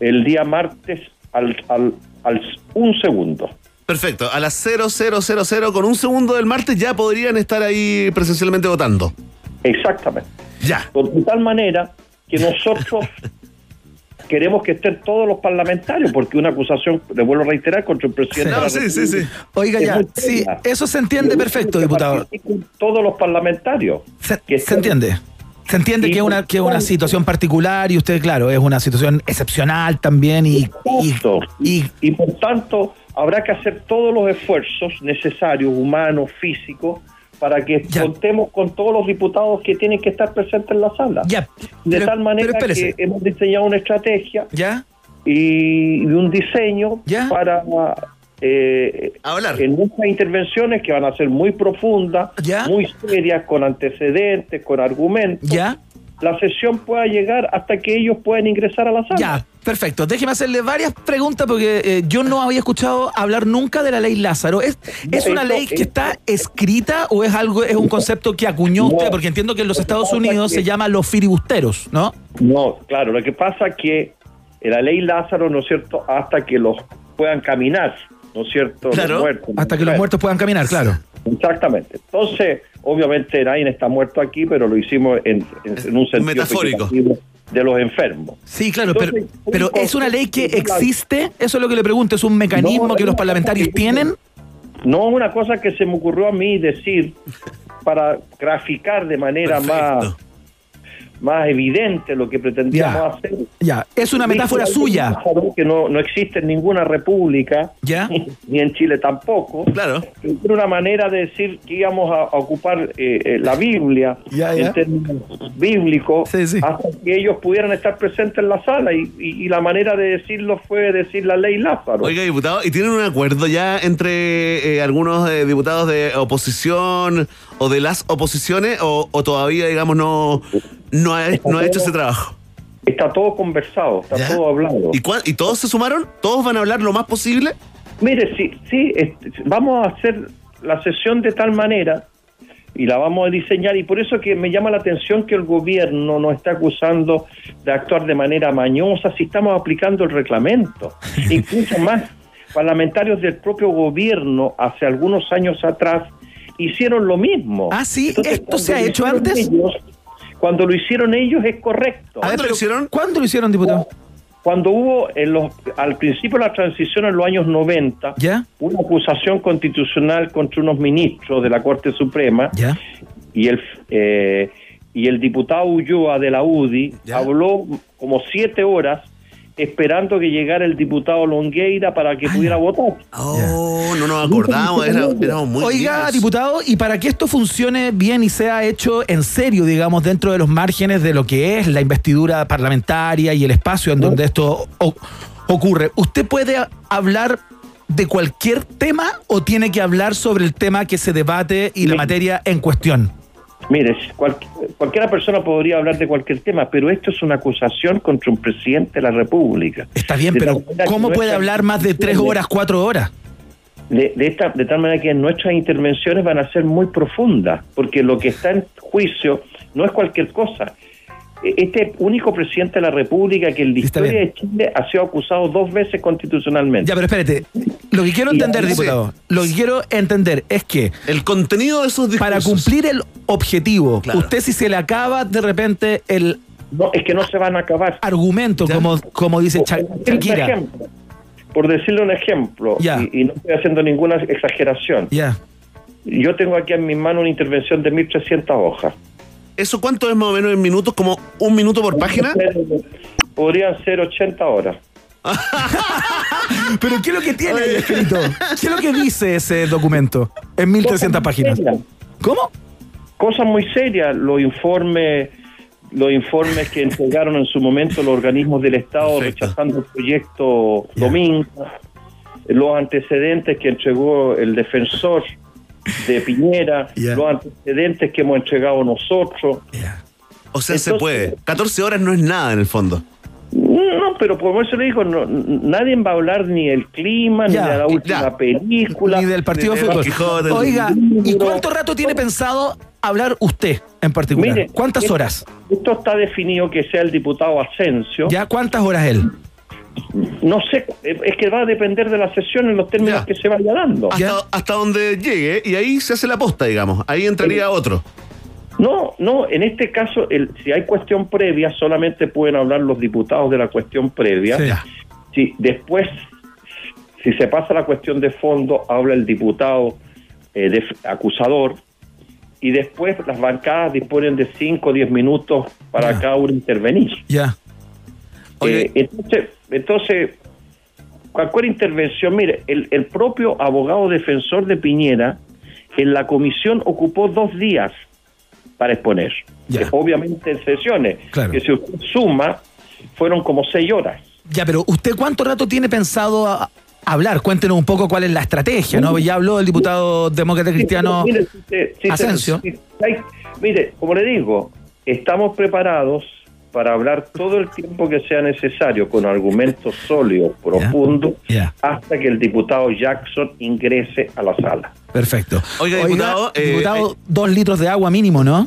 el día martes al, al, al un segundo. Perfecto. A las 0000 con un segundo del martes ya podrían estar ahí presencialmente votando. Exactamente. Ya. De tal manera que nosotros queremos que estén todos los parlamentarios, porque una acusación, le vuelvo a reiterar, contra el presidente. de la República Oiga, es ya, sí, eso se entiende Y perfecto, que diputado. participen Todos los parlamentarios. Se, se entiende. Se entiende que es una, que es una situación particular y usted, claro, es una situación excepcional también y, Exacto. y, y por tanto habrá que hacer todos los esfuerzos necesarios, humanos, físicos, para que contemos con todos los diputados que tienen que estar presentes en la sala. Ya, de tal manera que hemos diseñado una estrategia ¿Ya? y, un diseño para eh, en muchas intervenciones que van a ser muy profundas, muy serias, con antecedentes, con argumentos. La sesión pueda llegar hasta que ellos puedan ingresar a la sala. Ya, perfecto. Déjeme hacerle varias preguntas porque eh, yo no había escuchado hablar nunca de la ley Lázaro. ¿Es, es una ley que está escrita o es algo, es un concepto que acuñó usted? Porque entiendo que en los Estados Unidos se llama los filibusteros, ¿no? No, claro, lo que pasa es que la ley Lázaro, ¿no es cierto?, hasta que los puedan caminar, ¿no es cierto? Los muertos. Hasta que los muertos puedan caminar, claro. Exactamente. Entonces, obviamente nadie está muerto aquí, pero lo hicimos en, en- en un sentido Metafórico. De los enfermos. Sí, claro, pero, Entonces, pero ¿es una ley que existe? Eso es lo que le pregunto. ¿Es un mecanismo No, que los parlamentarios que- tienen? No es una cosa que se me ocurrió a mí decir para graficar de manera más, más evidente lo que pretendíamos Ya. hacer. Ya, es una metáfora suya. Que no, no existe en ninguna república, ni en Chile tampoco. Claro. Era una manera de decir que íbamos a, a ocupar eh, eh, la Biblia Ya, ya. en términos bíblicos hasta que ellos pudieran estar presentes en la sala. Y, y- y la manera de decirlo fue decir la ley Lázaro. Oiga, diputado, ¿y tienen un acuerdo ya entre eh, algunos eh, diputados de oposición o de las oposiciones o, o todavía, digamos, no, no, ha, no ha hecho ese trabajo? Está todo conversado, está ¿Ya? todo hablado. ¿Y, cuán- ¿Y todos se sumaron? ¿Todos van a hablar lo más posible? Mire, sí, sí, este, vamos a hacer la sesión de tal manera y la vamos a diseñar y por eso que me llama la atención que el gobierno nos está acusando de actuar de manera mañosa si estamos aplicando el reglamento. Incluso más parlamentarios del propio gobierno hace algunos años atrás hicieron lo mismo. Ah, sí, Entonces, ¿esto cuando se ha lo hecho hicieron antes? ellos- cuando lo hicieron ellos es correcto. ¿Cuándo lo hicieron, diputado? Cuando hubo en los, al principio de la transición en los años 90, una acusación constitucional contra unos ministros de la Corte Suprema y el eh, y el diputado Ulloa de la UDI habló como siete horas esperando que llegara el diputado Longueira para que pudiera votar. Oh, no nos acordamos, era- éramos muy Oiga, diputado, y para que esto funcione bien y sea hecho en serio, digamos, dentro de los márgenes de lo que es la investidura parlamentaria y el espacio en donde esto o- ocurre, ¿usted puede hablar de cualquier tema o tiene que hablar sobre el tema que se debate y la materia en cuestión? Mire, cual- cualquiera persona podría hablar de cualquier tema, pero esto es una acusación contra un presidente de la República. Está bien, De pero ¿cómo puede nuestra- hablar más de tres horas, cuatro horas? De, de esta, de tal manera que nuestras intervenciones van a ser muy profundas, porque lo que está en juicio no es cualquier cosa. Este único presidente de la República que en la historia de Chile ha sido acusado dos veces constitucionalmente. Ya, pero espérate. Lo que quiero entender, diputado, lo que quiero entender es que el contenido de esos para cumplir el objetivo, usted si se le acaba de repente el no es que no se van a acabar argumento como como dice Cha- Por decirle un Shakira. ejemplo, por decirle un ejemplo, Ya. y, y no estoy haciendo ninguna exageración, Ya. yo tengo aquí en mis manos una intervención de 1.300 hojas. ¿Eso cuánto es más o menos en minutos? ¿Como un minuto por página? Podrían ser 80 horas. Pero ¿qué es lo que tiene ahí escrito? ¿Qué es lo que dice ese documento en 1300 páginas? ¿Cómo? cosas muy serias, los informes los informes que entregaron en su momento los organismos del Estado rechazando el proyecto Domingo, los antecedentes que entregó el defensor de Piñera, los antecedentes que hemos entregado nosotros. O sea, se puede. 14 horas no es nada en el fondo. No, pero por eso le digo, no, nadie va a hablar ni del clima, ni de la última película, Ni del partido de fútbol. Oiga, ¿y cuánto rato tiene pensado hablar usted en particular? Mire, ¿Cuántas horas? Esto está definido que sea el diputado Asensio. ¿Ya cuántas horas él? No sé, es que va a depender de la sesión en los términos que se vaya dando. Hasta, hasta donde llegue y ahí se hace la posta, digamos. Ahí entraría otro. No, no, en este caso, el, si hay cuestión previa, solamente pueden hablar los diputados de la cuestión previa. Sí. Si después, si se pasa la cuestión de fondo, habla el diputado eh, def- acusador y después las bancadas disponen de 5 o 10 minutos para cada uno intervenir. Ya. Eh, entonces, entonces, cualquier intervención, mire, el, el propio abogado defensor de Piñera en la comisión ocupó dos días para exponer. Que obviamente en sesiones, Claro. que si usted suma, fueron como seis horas. Ya, pero ¿usted cuánto rato tiene pensado a- hablar? Cuéntenos un poco cuál es la estrategia, ¿no? Ya habló el diputado demócrata cristiano Sí, pero mire, si te- si te- Asensio. si mire, como le digo, estamos preparados para hablar todo el tiempo que sea necesario con argumentos sólidos, profundos, hasta que el diputado Jackson ingrese a la sala. Perfecto. Oiga, diputado, eh, diputado, dos litros de agua mínimo, ¿no?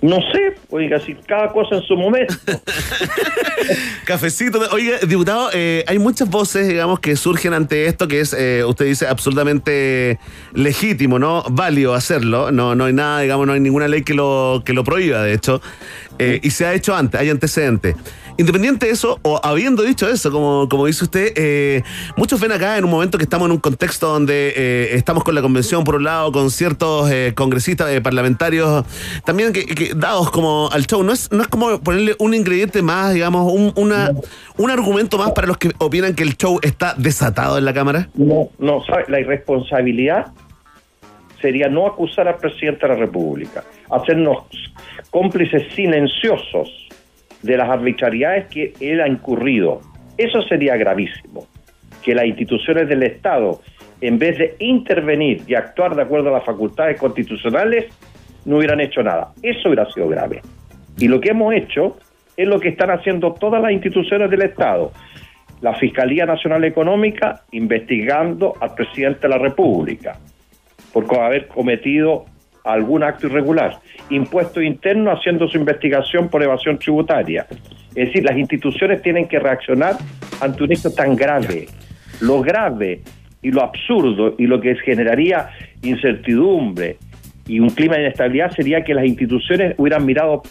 No sé, oiga, si cada cosa en su momento. Cafecito. Oiga, diputado, eh, hay muchas voces, digamos, que surgen ante esto que es, eh, usted dice, absolutamente legítimo, ¿no? Válido hacerlo. No, no hay nada, digamos, no hay ninguna ley que lo, que lo prohíba, de hecho. Eh, y se ha hecho antes, hay antecedentes. Independiente de eso, o habiendo dicho eso, como, como dice usted, eh, muchos ven acá en un momento que estamos en un contexto donde eh, estamos con la convención por un lado, con ciertos eh, congresistas eh, parlamentarios también que, dados como al show. No es, no es como ponerle un ingrediente más, digamos, un, una, un argumento más para los que opinan que el show está desatado en la Cámara. No, no, ¿sabe? La irresponsabilidad sería no acusar al presidente de la República, hacernos cómplices silenciosos de las arbitrariedades que él ha incurrido. Eso sería gravísimo. Que las instituciones del Estado, en vez de intervenir y actuar de acuerdo a las facultades constitucionales, no hubieran hecho nada. Eso hubiera sido grave. Y lo que hemos hecho es lo que están haciendo todas las instituciones del Estado. La Fiscalía Nacional Económica investigando al presidente de la República por haber cometido algún acto irregular. Impuesto interno haciendo su investigación por evasión tributaria. Es decir, las instituciones tienen que reaccionar ante un hecho tan grave. Lo grave y lo absurdo y lo que generaría incertidumbre y un clima de inestabilidad sería que las instituciones hubieran mirado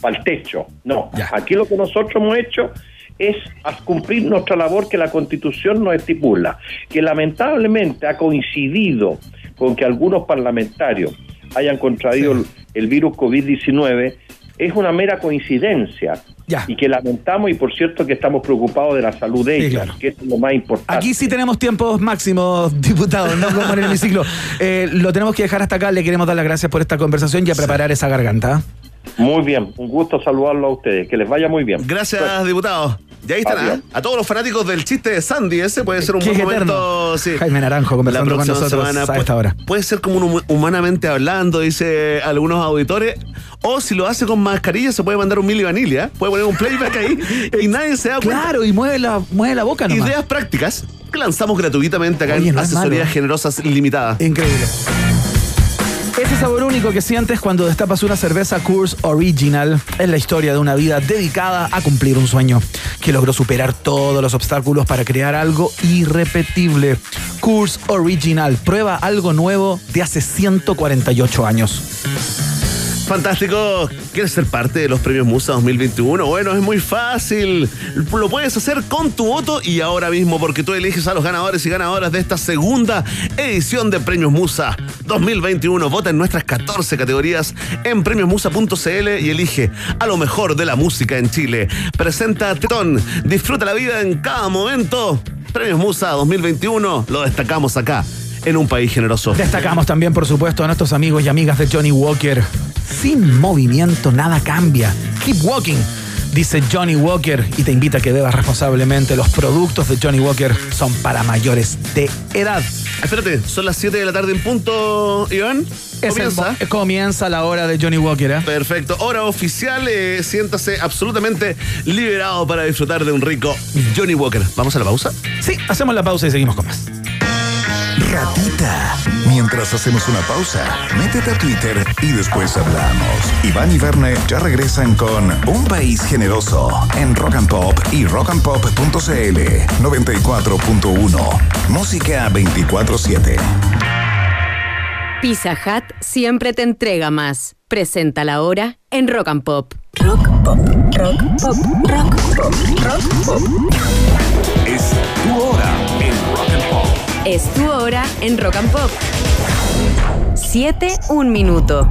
para el techo. No, aquí lo que nosotros hemos hecho es cumplir nuestra labor que la Constitución nos estipula, que lamentablemente ha coincidido con que algunos parlamentarios hayan contraído el, el virus COVID-19, es una mera coincidencia. Y que lamentamos y por cierto que estamos preocupados de la salud de Sí, ellos, claro. que es lo más importante. Aquí sí tenemos tiempos máximos, diputados, no como en el hemiciclo. Eh, lo tenemos que dejar hasta acá. Le queremos dar las gracias por esta conversación y a preparar esa garganta. Muy bien, un gusto saludarlo a ustedes, que les vaya muy bien. Gracias, diputado. Y ahí están, Adiós. ¿ah? a todos los fanáticos del chiste de Sandy, ese puede ser un buen eterno. momento. sí. Jaime Naranjo conversando La con nosotros semana a puede- esta hora. Puede ser como un hum- humanamente hablando, dice algunos auditores. O si lo hace con mascarilla, se puede mandar un mili vanilla. Puede poner un playback ahí y nadie se da cuenta. Claro, y mueve la, mueve la boca nomás. Ideas prácticas que lanzamos gratuitamente acá Oye, en no Asesorías. Generosas Limitadas. Increíble. Ese sabor único que sientes cuando destapas una cerveza Coors Original es la historia de una vida dedicada a cumplir un sueño, que logró superar todos los obstáculos para crear algo irrepetible. Coors Original, prueba algo nuevo de hace 148 años. Fantástico. ¿Quieres ser parte de los premios Musa 2021? Bueno, es muy fácil. Lo puedes hacer con tu voto y ahora mismo porque tú eliges a los ganadores y ganadoras de esta segunda edición de Premios Musa 2021. Vota en nuestras 14 categorías en premiosmusa.cl y elige a lo mejor de la música en Chile. Presenta Tetón. Disfruta la vida en cada momento. Premios Musa 2021 lo destacamos acá en un país generoso. Destacamos también, por supuesto, a nuestros amigos y amigas de Johnny Walker. Sin movimiento nada cambia. Keep walking. Dice Johnny Walker y te invita a que bebas responsablemente. Los productos de Johnny Walker son para mayores de edad. Espérate, son las 7 de la tarde en punto, Iván. Es Comienza. mo- comienza la hora de Johnny Walker. ¿eh? Perfecto, hora oficial, eh, siéntase absolutamente liberado para disfrutar de un rico Johnny Walker. ¿Vamos a la pausa? Sí, hacemos la pausa y seguimos con más. Mientras hacemos una pausa, métete a Twitter y después hablamos. Iván y Verne ya regresan con Un País Generoso en Rock and Pop y rockandpop.cl 94.1. Música 24-7. Pizza Hut siempre te entrega más. Presenta la hora en Rock and Pop. Es tu Es tu hora en Rock and Pop. 7, un minuto.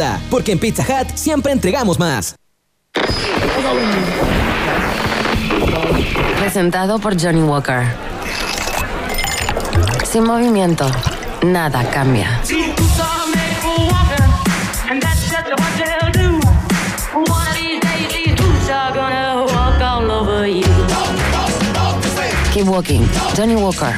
Porque en Pizza Hut siempre entregamos más. Presentado por Johnny Walker. Sin movimiento, nada cambia. Keep walking. Johnny Walker.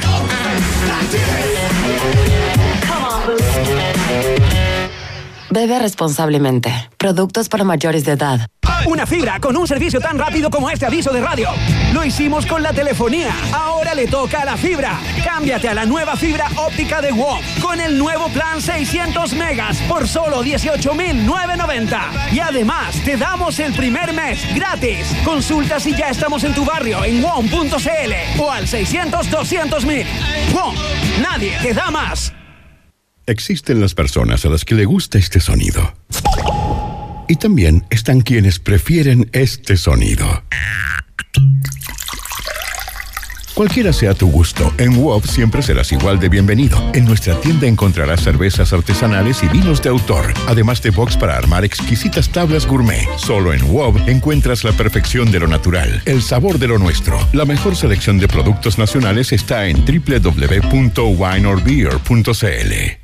Bebe responsablemente. Productos para mayores de edad. Una fibra con un servicio tan rápido como este aviso de radio. Lo hicimos con la telefonía. Ahora le toca a la fibra. Cámbiate a la nueva fibra óptica de WOM con el nuevo plan 600 megas por solo 18,990. Y además te damos el primer mes gratis. Consulta si ya estamos en tu barrio en WOM.cl o al 600 200 mil. WOM, nadie te da más. Existen las personas a las que le gusta este sonido. Y también están quienes prefieren este sonido. Cualquiera sea tu gusto, en WOB siempre serás igual de bienvenido. En nuestra tienda encontrarás cervezas artesanales y vinos de autor, además de box para armar exquisitas tablas gourmet. Solo en WOB encuentras la perfección de lo natural, el sabor de lo nuestro. La mejor selección de productos nacionales está en www.wineorbeer.cl.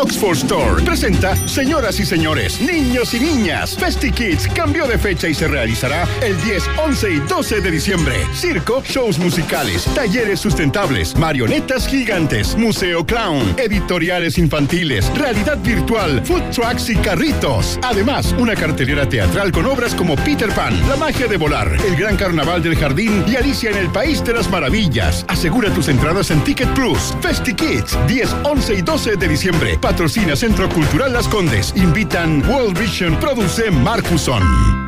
Oxford Store presenta, señoras y señores, niños y niñas, Festi Kids cambió de fecha y se realizará el 10, 11 y 12 de diciembre. Circo, shows musicales, talleres sustentables, marionetas gigantes, museo clown, editoriales infantiles, realidad virtual, food trucks y carritos. Además, una cartelera teatral con obras como Peter Pan, La magia de volar, El gran carnaval del jardín y Alicia en el país de las maravillas. Asegura tus entradas en Ticket Plus. Festi Kids, 10, 11 y 12 de diciembre. Patrocina Centro Cultural Las Condes. Invitan World Vision Produce Marcuson.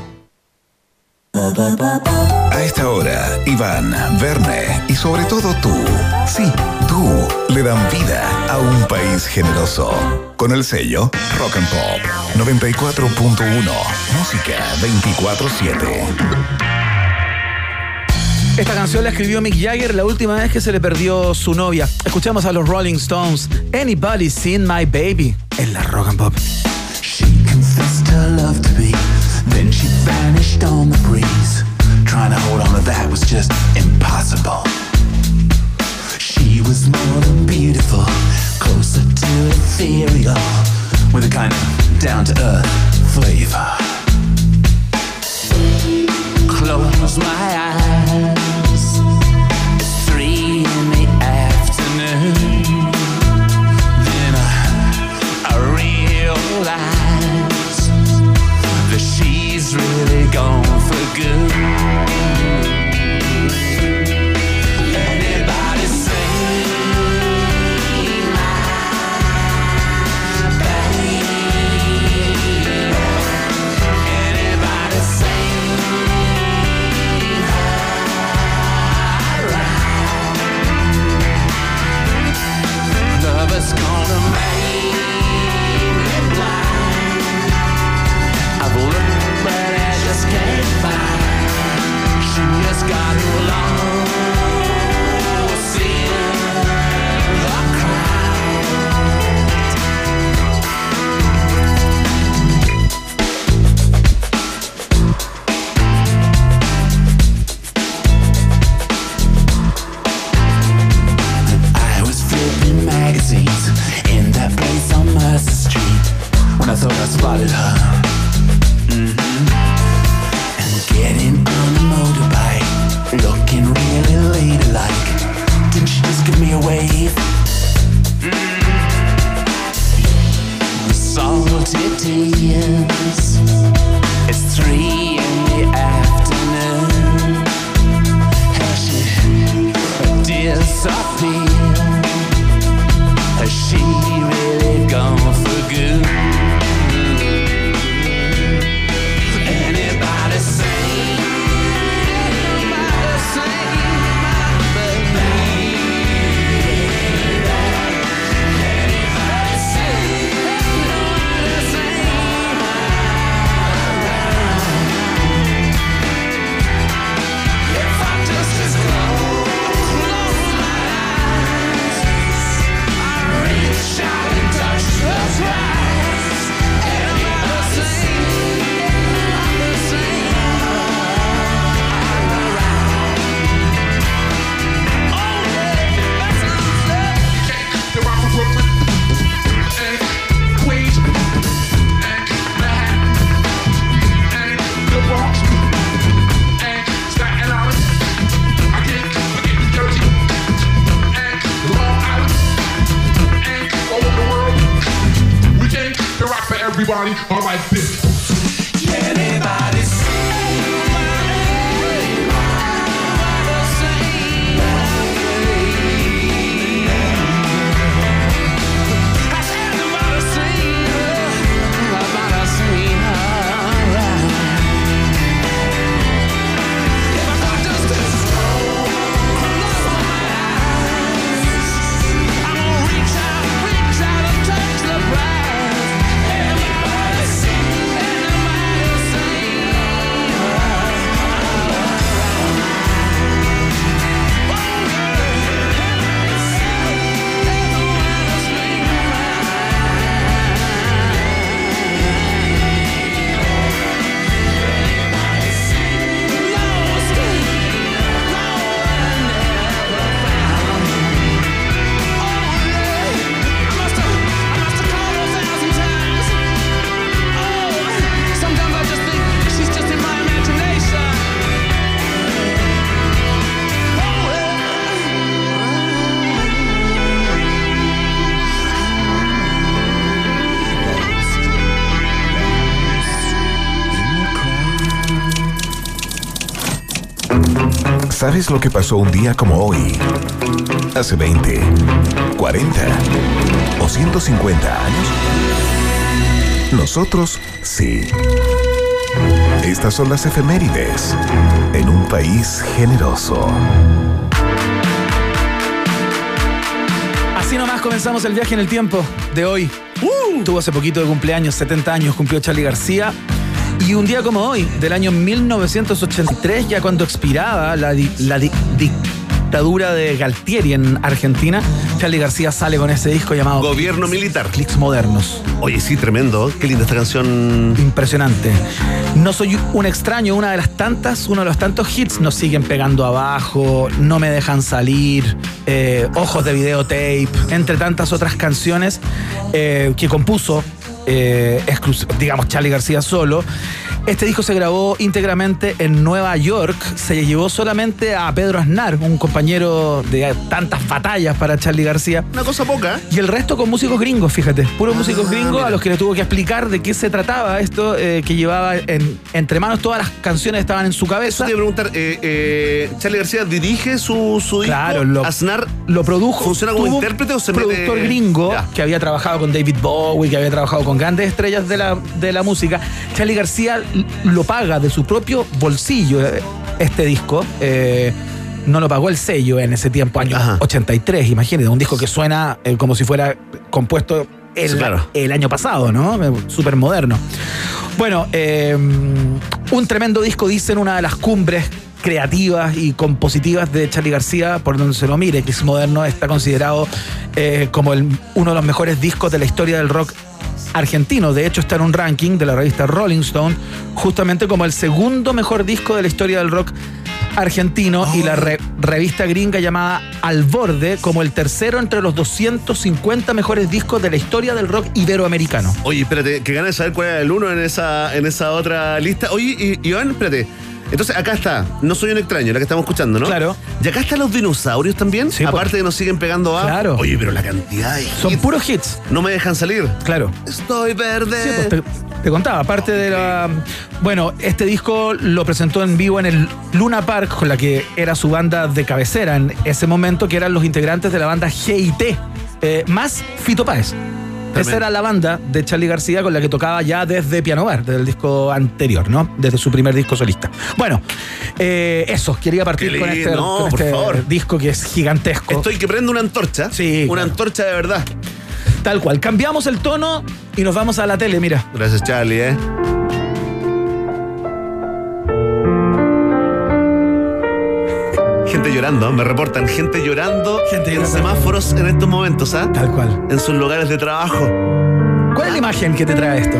A esta hora, Iván, Verne y sobre todo tú, sí, tú, le dan vida a un país generoso. Con el sello Rock and Pop 94.1, música 24-7. Esta canción la escribió Mick Jagger la última vez que se le perdió su novia. Escuchamos a los Rolling Stones. Anybody seen my baby? En la Rock and Pop. She confessed to me. Then she vanished on the breeze. Trying to hold on to that was just impossible. She was more than beautiful, closer to ethereal, with a kind of down to earth flavor. Close my eyes. good. ¿Sabes lo que pasó un día como hoy? Hace 20, 40 o 150 años. Nosotros sí. Estas son las efemérides en un país generoso. Así nomás comenzamos el viaje en el tiempo de hoy. Uh. Tuvo hace poquito de cumpleaños, 70 años, cumplió Charlie García. Y un día como hoy, del año 1983, ya cuando expiraba la, di- la di- dictadura de Galtieri en Argentina, Charlie García sale con ese disco llamado Gobierno militar. Clicks Modernos. Oye, sí, tremendo. Qué linda esta canción. Impresionante. No soy un extraño, una de las tantas, uno de los tantos hits nos siguen pegando abajo, no me dejan salir, eh, ojos de videotape, entre tantas otras canciones eh, que compuso, eh, digamos, Charlie García solo. Este disco se grabó íntegramente en Nueva York, se llevó solamente a Pedro Aznar, un compañero de tantas batallas para Charlie García. Una cosa poca. Y el resto con músicos gringos, fíjate. Puros músicos gringos mira. a los que le tuvo que explicar de qué se trataba esto eh, que llevaba en- entre manos. Todas las canciones estaban en su cabeza. Te a preguntar, eh, eh, Charlie García dirige su, su disco. Claro, lo- Aznar Lo produjo. ¿Funciona como intérprete o se mete- productor gringo Ya. que había trabajado con David Bowie, que había trabajado con grandes estrellas de la, de la música. Charlie García lo paga de su propio bolsillo eh, este disco. eh, no lo pagó el sello en ese tiempo, año 83, imagínate, un disco que suena eh, como si fuera compuesto el, claro. el año pasado, ¿no? Súper moderno. Bueno, eh, un tremendo disco, dicen, una de las cumbres creativas y compositivas de Charlie García, por donde se lo mire, que es moderno, está considerado eh, como el- uno de los mejores discos de la historia del rock argentino. De hecho, está en un ranking de la revista Rolling Stone, justamente como el segundo mejor disco de la historia del rock argentino y la re- revista gringa llamada Al Borde como el tercero entre los 250 mejores discos de la historia del rock iberoamericano. Oye, espérate, que ganas de saber cuál era el uno en esa, en esa otra lista. Oye, Iván, espérate. Entonces acá está, no soy un extraño, la que estamos escuchando, ¿no? Claro. Y acá están los dinosaurios también. Sí, Aparte de nos siguen pegando a. Claro. Oye, pero la cantidad de Son puros hits. No me dejan salir. Claro. Estoy verde. Sí, pues te, te contaba, aparte de la. Bueno, este disco lo presentó en vivo en el Luna Park, con la que era su banda de cabecera en ese momento, que eran los integrantes de la banda GIT, eh, más Fito Páez. Esa era la banda de Charlie García con la que tocaba ya desde Piano Bar, desde el disco anterior, ¿no? Desde su primer disco solista. Bueno, eh, eso, quería partir con este, no, con por este disco que es gigantesco. Estoy que prendo una antorcha. Sí. Una claro. antorcha de verdad. Tal cual. Cambiamos el tono y nos vamos a la tele, mira. Gracias, Charlie, ¿eh? Gente llorando, me reportan, gente llorando Gente en semáforos en estos momentos, ¿ah? Tal cual. En sus lugares de trabajo. ¿Cuál es la imagen que te trae esto?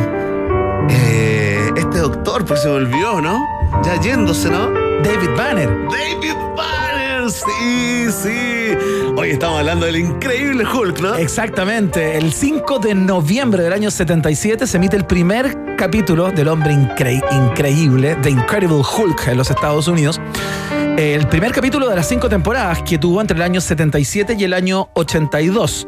Eh, este doctor, porque se me olvidó, ¿no? Ya yéndose, ¿no? David Banner. David Banner, sí, sí. Hoy estamos hablando del increíble Hulk, ¿no? Exactamente. El 5 de noviembre del año 77 se emite el primer capítulo del hombre incre- increíble, The Incredible Hulk en los Estados Unidos. El primer capítulo de las cinco temporadas que tuvo entre el año 77 y el año 82.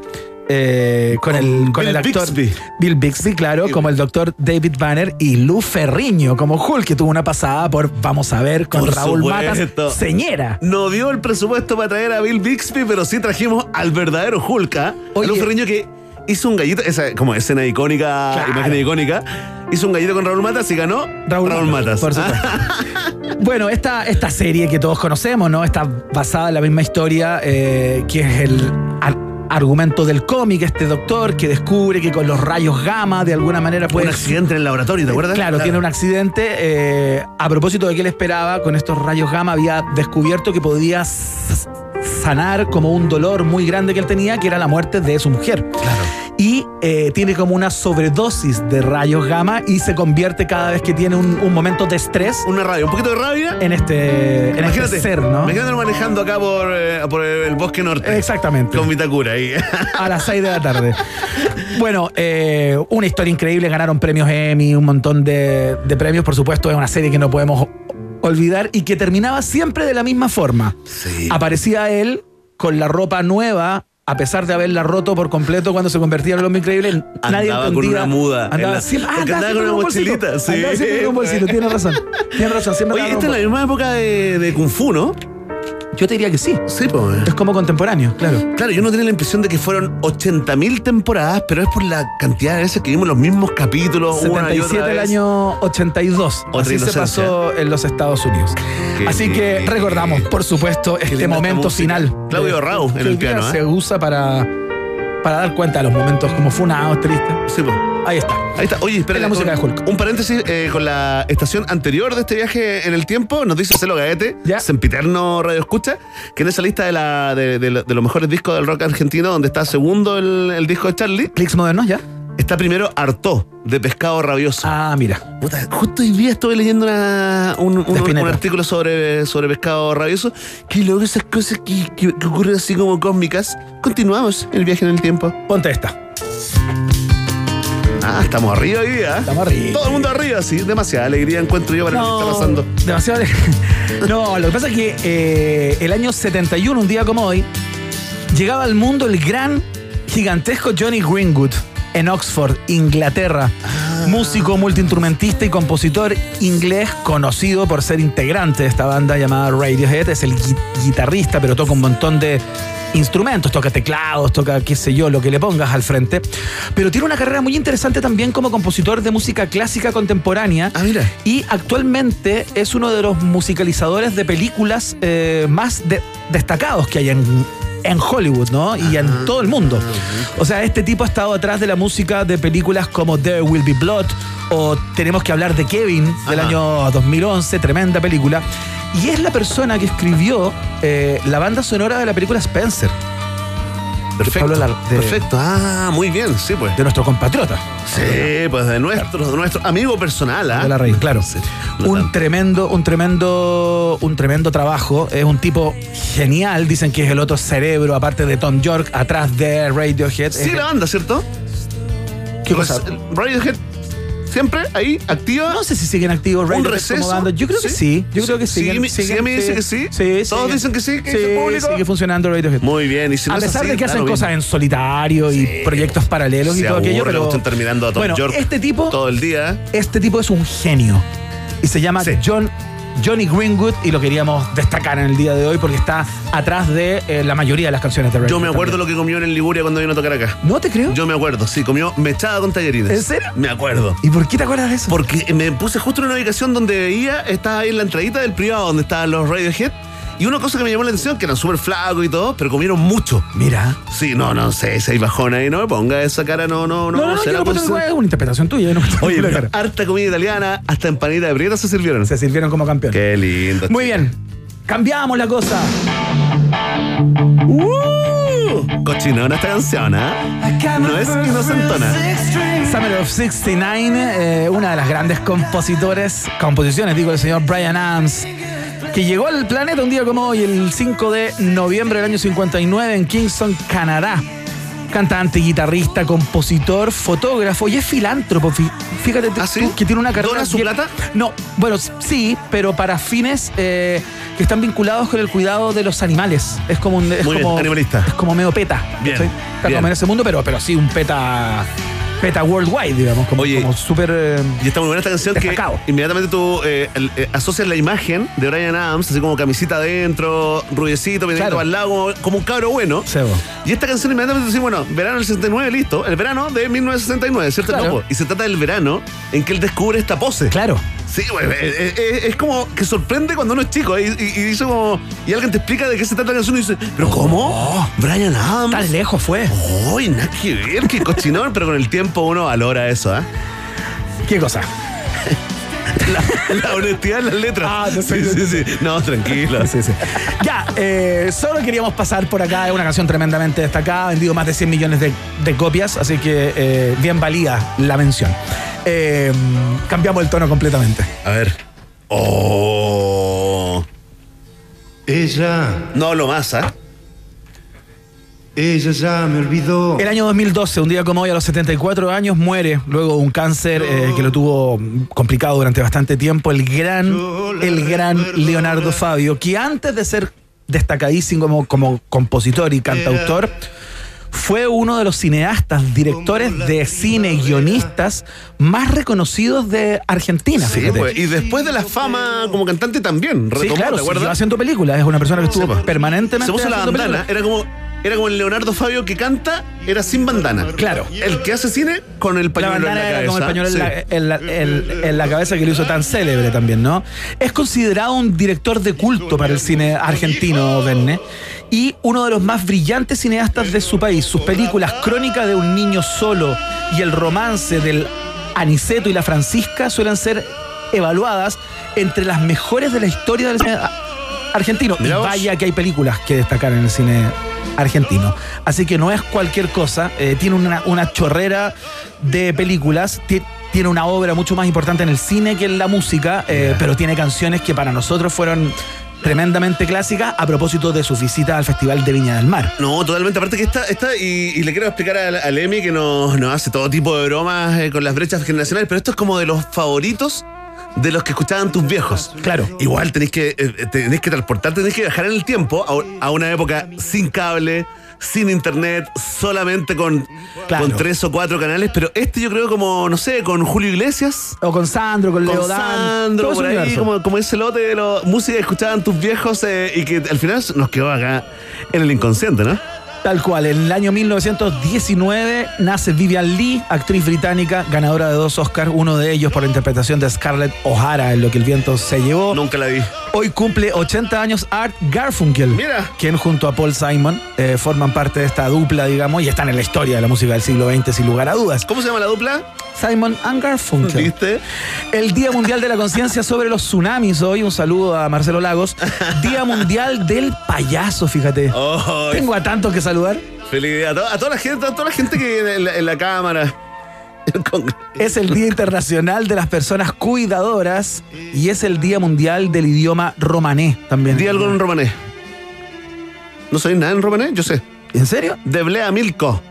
eh, con, el, con Bill el actor Bixby. Bill Bixby, claro, como el doctor David Banner y Lou Ferriño como Hulk, que tuvo una pasada por Vamos a ver con Por Raúl supuesto. Matas, señera. No dio el presupuesto para traer a Bill Bixby, pero sí trajimos al verdadero Hulk, ¿ah? Oye. A Lou Ferriño que hizo un gallito, esa como escena icónica, Claro. imagen icónica, hizo un gallito con Raúl Matas y ganó Raúl, Matas. Por supuesto. bueno, esta, esta serie que todos conocemos, ¿no? Está basada en la misma historia, eh, que es el ar- argumento del cómic, este doctor que descubre que con los rayos gamma de alguna manera puede... un accidente en el laboratorio, ¿te acuerdas? Claro, tiene un accidente. eh, a propósito de que él esperaba, con estos rayos gamma había descubierto que podía sanar como un dolor muy grande que él tenía, que era la muerte de su mujer. Claro. Y eh, tiene como una sobredosis de rayos gamma y se convierte cada vez que tiene un, un momento de estrés Una rabia, un poquito de rabia. en este, en este Imagínate, ser, ¿no? imagínate manejando acá por, eh, por el bosque norte. Exactamente. Con Vitacura ahí. a las 6 de la tarde. Bueno, eh, una historia increíble, ganaron premios Emmy, un montón de, de premios, por supuesto, es una serie que no podemos olvidar y que terminaba siempre de la misma forma. Sí. Aparecía él con la ropa nueva. A pesar de haberla roto por completo cuando se convertía en el hombre increíble, nadie Andaba con entendía. una muda Andaba la- siempre, ah, andaba andaba con una un mochilita, sí. Andaba siempre con un bolsito, tiene razón. Tiene razón, siempre Oye, esta es con la un misma época de, de Kung Fu, ¿no? Yo te diría que sí. Sí, pues. Es como contemporáneo, claro. Claro, yo no tenía la impresión de que fueron 80.000 temporadas, pero es por la cantidad de veces que vimos los mismos capítulos una y 77 otra el año 82. Otra Así se pasó en los Estados Unidos. Qué Así que recordamos, por supuesto, este momento final. Claudio Rau en el piano, ¿eh? Se usa para, para dar cuenta de los momentos como funados, tristes. Sí, pues. Ahí está. Ahí está. Oye, espera. Es la música de Hulk. Un paréntesis eh, con la estación anterior de este viaje en el tiempo. Nos dice Celo Gaete, sempiterno Radio Escucha, que en esa lista de, la, de, de de los mejores discos del rock argentino, donde está segundo el, el disco de Charlie. Clicks modernos, ya. Está primero Artó, de Pescado Rabioso. Ah, mira. Puta, justo hoy día estuve leyendo una- un, un- Spinetta. un artículo sobre, sobre Pescado Rabioso. Que luego esas cosas que, que- que ocurren así como cósmicas. Continuamos el viaje en el tiempo. Ponte esta. Ah, estamos arriba hoy día. Estamos arriba. Todo el mundo arriba, sí. Demasiada alegría encuentro yo para lo que está pasando. Demasiado. no, lo que pasa es que eh, el año 71, un día como hoy, llegaba al mundo el gran, gigantesco Johnny Greenwood en Oxford, Inglaterra. Músico, multiinstrumentista y compositor inglés conocido por ser integrante de esta banda llamada Radiohead. Es el gui- guitarrista, pero toca un montón de instrumentos, toca teclados, toca qué sé yo, lo que le pongas al frente. Pero tiene una carrera muy interesante también como compositor de música clásica contemporánea. Ah, mira. Y actualmente es uno de los musicalizadores de películas eh, más de- destacados que hay en, en Hollywood, ¿no? Y en todo el mundo. O sea, este tipo ha estado atrás de la música de películas como There Will Be Blood o tenemos que hablar de Kevin del Ajá. año 2011, tremenda película. Y es la persona que escribió eh, la banda sonora de la película Spencer. Perfecto. Pablo Lar- de- Perfecto. Ah, muy bien, sí, pues. De nuestro compatriota. Sí, pues de nuestro, de nuestro amigo personal, ¿ah? de la reina, claro. Sí, un tremendo, un tremendo, un tremendo trabajo. Es un tipo genial. Dicen que es el otro cerebro, aparte de Tom York, atrás de Radiohead. Sí, Es- la banda, ¿cierto? ¿Qué cosa? Res- Radiohead siempre ahí, activa. No sé si siguen activos ¿Un receso? Yo creo que sí. Yo creo que Sí, sí, me dice que sí. Sí, Todos siguen. dicen que sí, que Sí, público. sigue funcionando Radiohead. Muy bien, y si a es pesar así, de que hacen lo cosas en solitario y proyectos paralelos y todo aquello, aburre, pero están terminando a Tom bueno, York este tipo todo el día. Este tipo es un genio y se llama John Johnny Greenwood y lo queríamos destacar en el día de hoy porque está atrás de eh, la mayoría de las canciones de Radiohead. Yo me acuerdo lo que comió en el Liguria cuando vino a tocar acá. ¿No te creo? Yo me acuerdo, sí, comió mechada con tallarines. ¿En serio? Me acuerdo. ¿Y por qué te acuerdas de eso? Porque me puse justo en una ubicación donde veía, estaba ahí en la entradita del privado donde estaban los Radiohead. Y una cosa que me llamó la atención, que eran súper flacos y todo, pero comieron mucho. Mira. Sí, no, no sé, si hay bajón ahí, no me ponga esa cara, no, no, no. No, no, no, yo no puedo es una interpretación tuya. no Oye, pero cara. harta comida italiana, hasta empanita de prieta se sirvieron. Se sirvieron como campeón. Qué lindo. Muy bien. Cambiamos la cosa. Uh, cochinona esta canción, ¿ah? No es inocentona. Summer of 69, eh, una de las grandes compositores, composiciones, digo, del señor Brian Adams, que llegó al planeta un día como hoy, el 5 de noviembre del año 59 en Kingston, Canadá. Cantante, guitarrista, compositor, fotógrafo y es filántropo. Fí- Fíjate tú que tiene una carrera. ¿Ah, ¿Dona su plata? No, bueno, sí, pero para fines eh, que están vinculados con el cuidado de los animales. Es como un. Es Muy bien, como, animalista. Es como medio peta. Bien. Está bien. como en ese mundo, pero, pero sí, un peta. Peta worldwide, digamos, como, como súper. eh, Y está muy buena esta canción Destacado. que inmediatamente tú eh, eh, asocias la imagen de Brian Adams, así como camisita adentro, rubiecito, peinadito Claro. al lado, como un cabro bueno. Sebo. Y esta canción inmediatamente dice, bueno, verano del 69, listo. El verano de 1969, ¿cierto? Claro. No, y se trata del verano en que él descubre esta pose. Claro. Sí, güey, eh, eh, eh, es como que sorprende cuando uno es chico y, y- y dice como. Y alguien te explica de qué se trata la canción y dice, ¿pero cómo? Brian Adams. Tan lejos fue. Uy, nada que ver, qué cochinón, pero con el tiempo uno valora eso, ¿ah? ¿Qué cosa? La, la honestidad en las letras. Ah, no sé. sí, sí, sí. No, tranquilo. Sí, sí. Ya, eh, solo queríamos pasar por acá. Es una canción tremendamente destacada. Ha vendido más de 100 millones de, de copias, así que eh, bien valía la mención. Eh, cambiamos el tono completamente. A ver. Oh. Ella. No hablo más, ¿ah? Ella ya me olvidó. El año 2012, un día como hoy, a los 74 años, muere luego de un cáncer eh, que lo tuvo complicado durante bastante tiempo. El gran, el gran Leonardo Fabio, que antes de ser destacadísimo como, como compositor y cantautor, fue uno de los cineastas, directores de cine, guionistas más reconocidos de Argentina. Sí, fíjate. pues. Y después de la fama como cantante también. Sí, Retomó, claro, ¿te acuerdas? siguió haciendo películas. Es una persona que estuvo Sí, pues. permanentemente Se puso la bandana. películas. Era como. Era como el Leonardo Fabio que canta, era sin bandana. Claro. El que hace cine con el La pañuelo en la cabeza. como el pañuelo en, la, en la- en- en la cabeza que lo hizo tan célebre también, ¿no? Es considerado un director de culto para el cine argentino, Verne, y uno de los más brillantes cineastas de su país. Sus películas Crónica de un niño solo y El romance del Aniceto y la Francisca suelen ser evaluadas entre las mejores de la historia del cine argentino. Y vaya que hay películas que destacar en el cine argentino. Así que no es cualquier cosa. eh, tiene una, una chorrera de películas. ti- tiene una obra mucho más importante en el cine que en la música, eh, pero tiene canciones que para nosotros fueron tremendamente clásicas a propósito de su visita al Festival de Viña del Mar. No, totalmente. Aparte que esta y, y le quiero explicar al, al Emi que nos, nos hace todo tipo de bromas eh, con las brechas generacionales, pero esto es como de los favoritos de los que escuchaban tus viejos. Claro. Igual tenés que, eh, tenés que transportarte, tenés que viajar en el tiempo a, a una época sin cable, sin internet, solamente con, Claro. con tres o cuatro canales, pero este yo creo como, no sé, con Julio Iglesias. O con Sandro, con Leo Dan, Sandro, por ahí, como, como ese lote de la música que escuchaban tus viejos eh, y que al final nos quedó acá en el inconsciente, ¿no? Tal cual, en el año 1919 nace Vivian Lee, actriz británica, ganadora de dos Oscars, uno de ellos por la interpretación de Scarlett O'Hara en Lo que el viento se llevó. Nunca la vi. Hoy cumple 80 años Art Garfunkel, Mira. quien junto a Paul Simon eh, forman parte de esta dupla, digamos, y están en la historia de la música del siglo XX sin lugar a dudas. ¿Cómo se llama la dupla? Simon and Garfunkel. ¿Viste? El Día Mundial de la Conciencia sobre los Tsunamis hoy, un saludo a Marcelo Lagos. Día Mundial del Payaso, fíjate. Oh, Tengo a tantos que saludar. Feliz a, to- a toda la gente, a toda la gente que en la, en la cámara. Es el Día Internacional de las Personas Cuidadoras y es el Día Mundial del Idioma romané también. Di algo en romanés. ¿No sabéis nada en romanés? Yo sé. ¿En serio? Deblea Milko.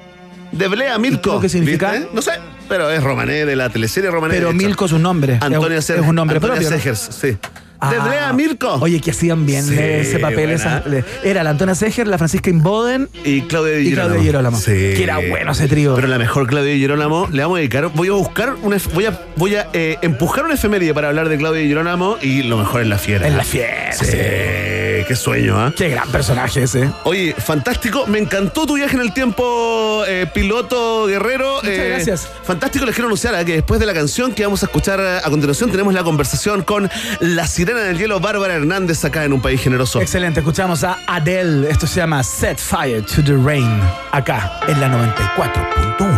Deblea Milko. ¿Lo que significa? ¿Viste? No sé, pero es romané de la teleserie romané. Pero. Milko es un nombre. Antonia es, es un nombre Antonia propio. ¿no? Segers, sí. Ah. Deblea Milko. Oye, que hacían bien Sí, ese papel. esa- era la Antonia Seger, la Francisca Inboden Y Claudia Di y Girolamo. Claudia Girolamo. Sí. Que era bueno ese trío. Pero la mejor Claudia Di Girolamo le vamos a dedicar. Voy a buscar una. Voy a, voy a eh, empujar una efeméride para hablar de Claudia Di Girolamo y lo mejor es la fiera. En la fiera. Sí, qué sueño, ¿ah? Qué gran personaje ese. Oye, fantástico. Me encantó tu viaje en el tiempo, eh, piloto guerrero. Muchas Eh, gracias. Fantástico. Les quiero anunciar ¿eh? que después de la canción que vamos a escuchar eh, a continuación, tenemos la conversación con la sirena del hielo, Bárbara Hernández, acá en Un País Generoso. Excelente, escuchamos a Adele. Esto se llama Set Fire to the Rain. Acá en la 94.1.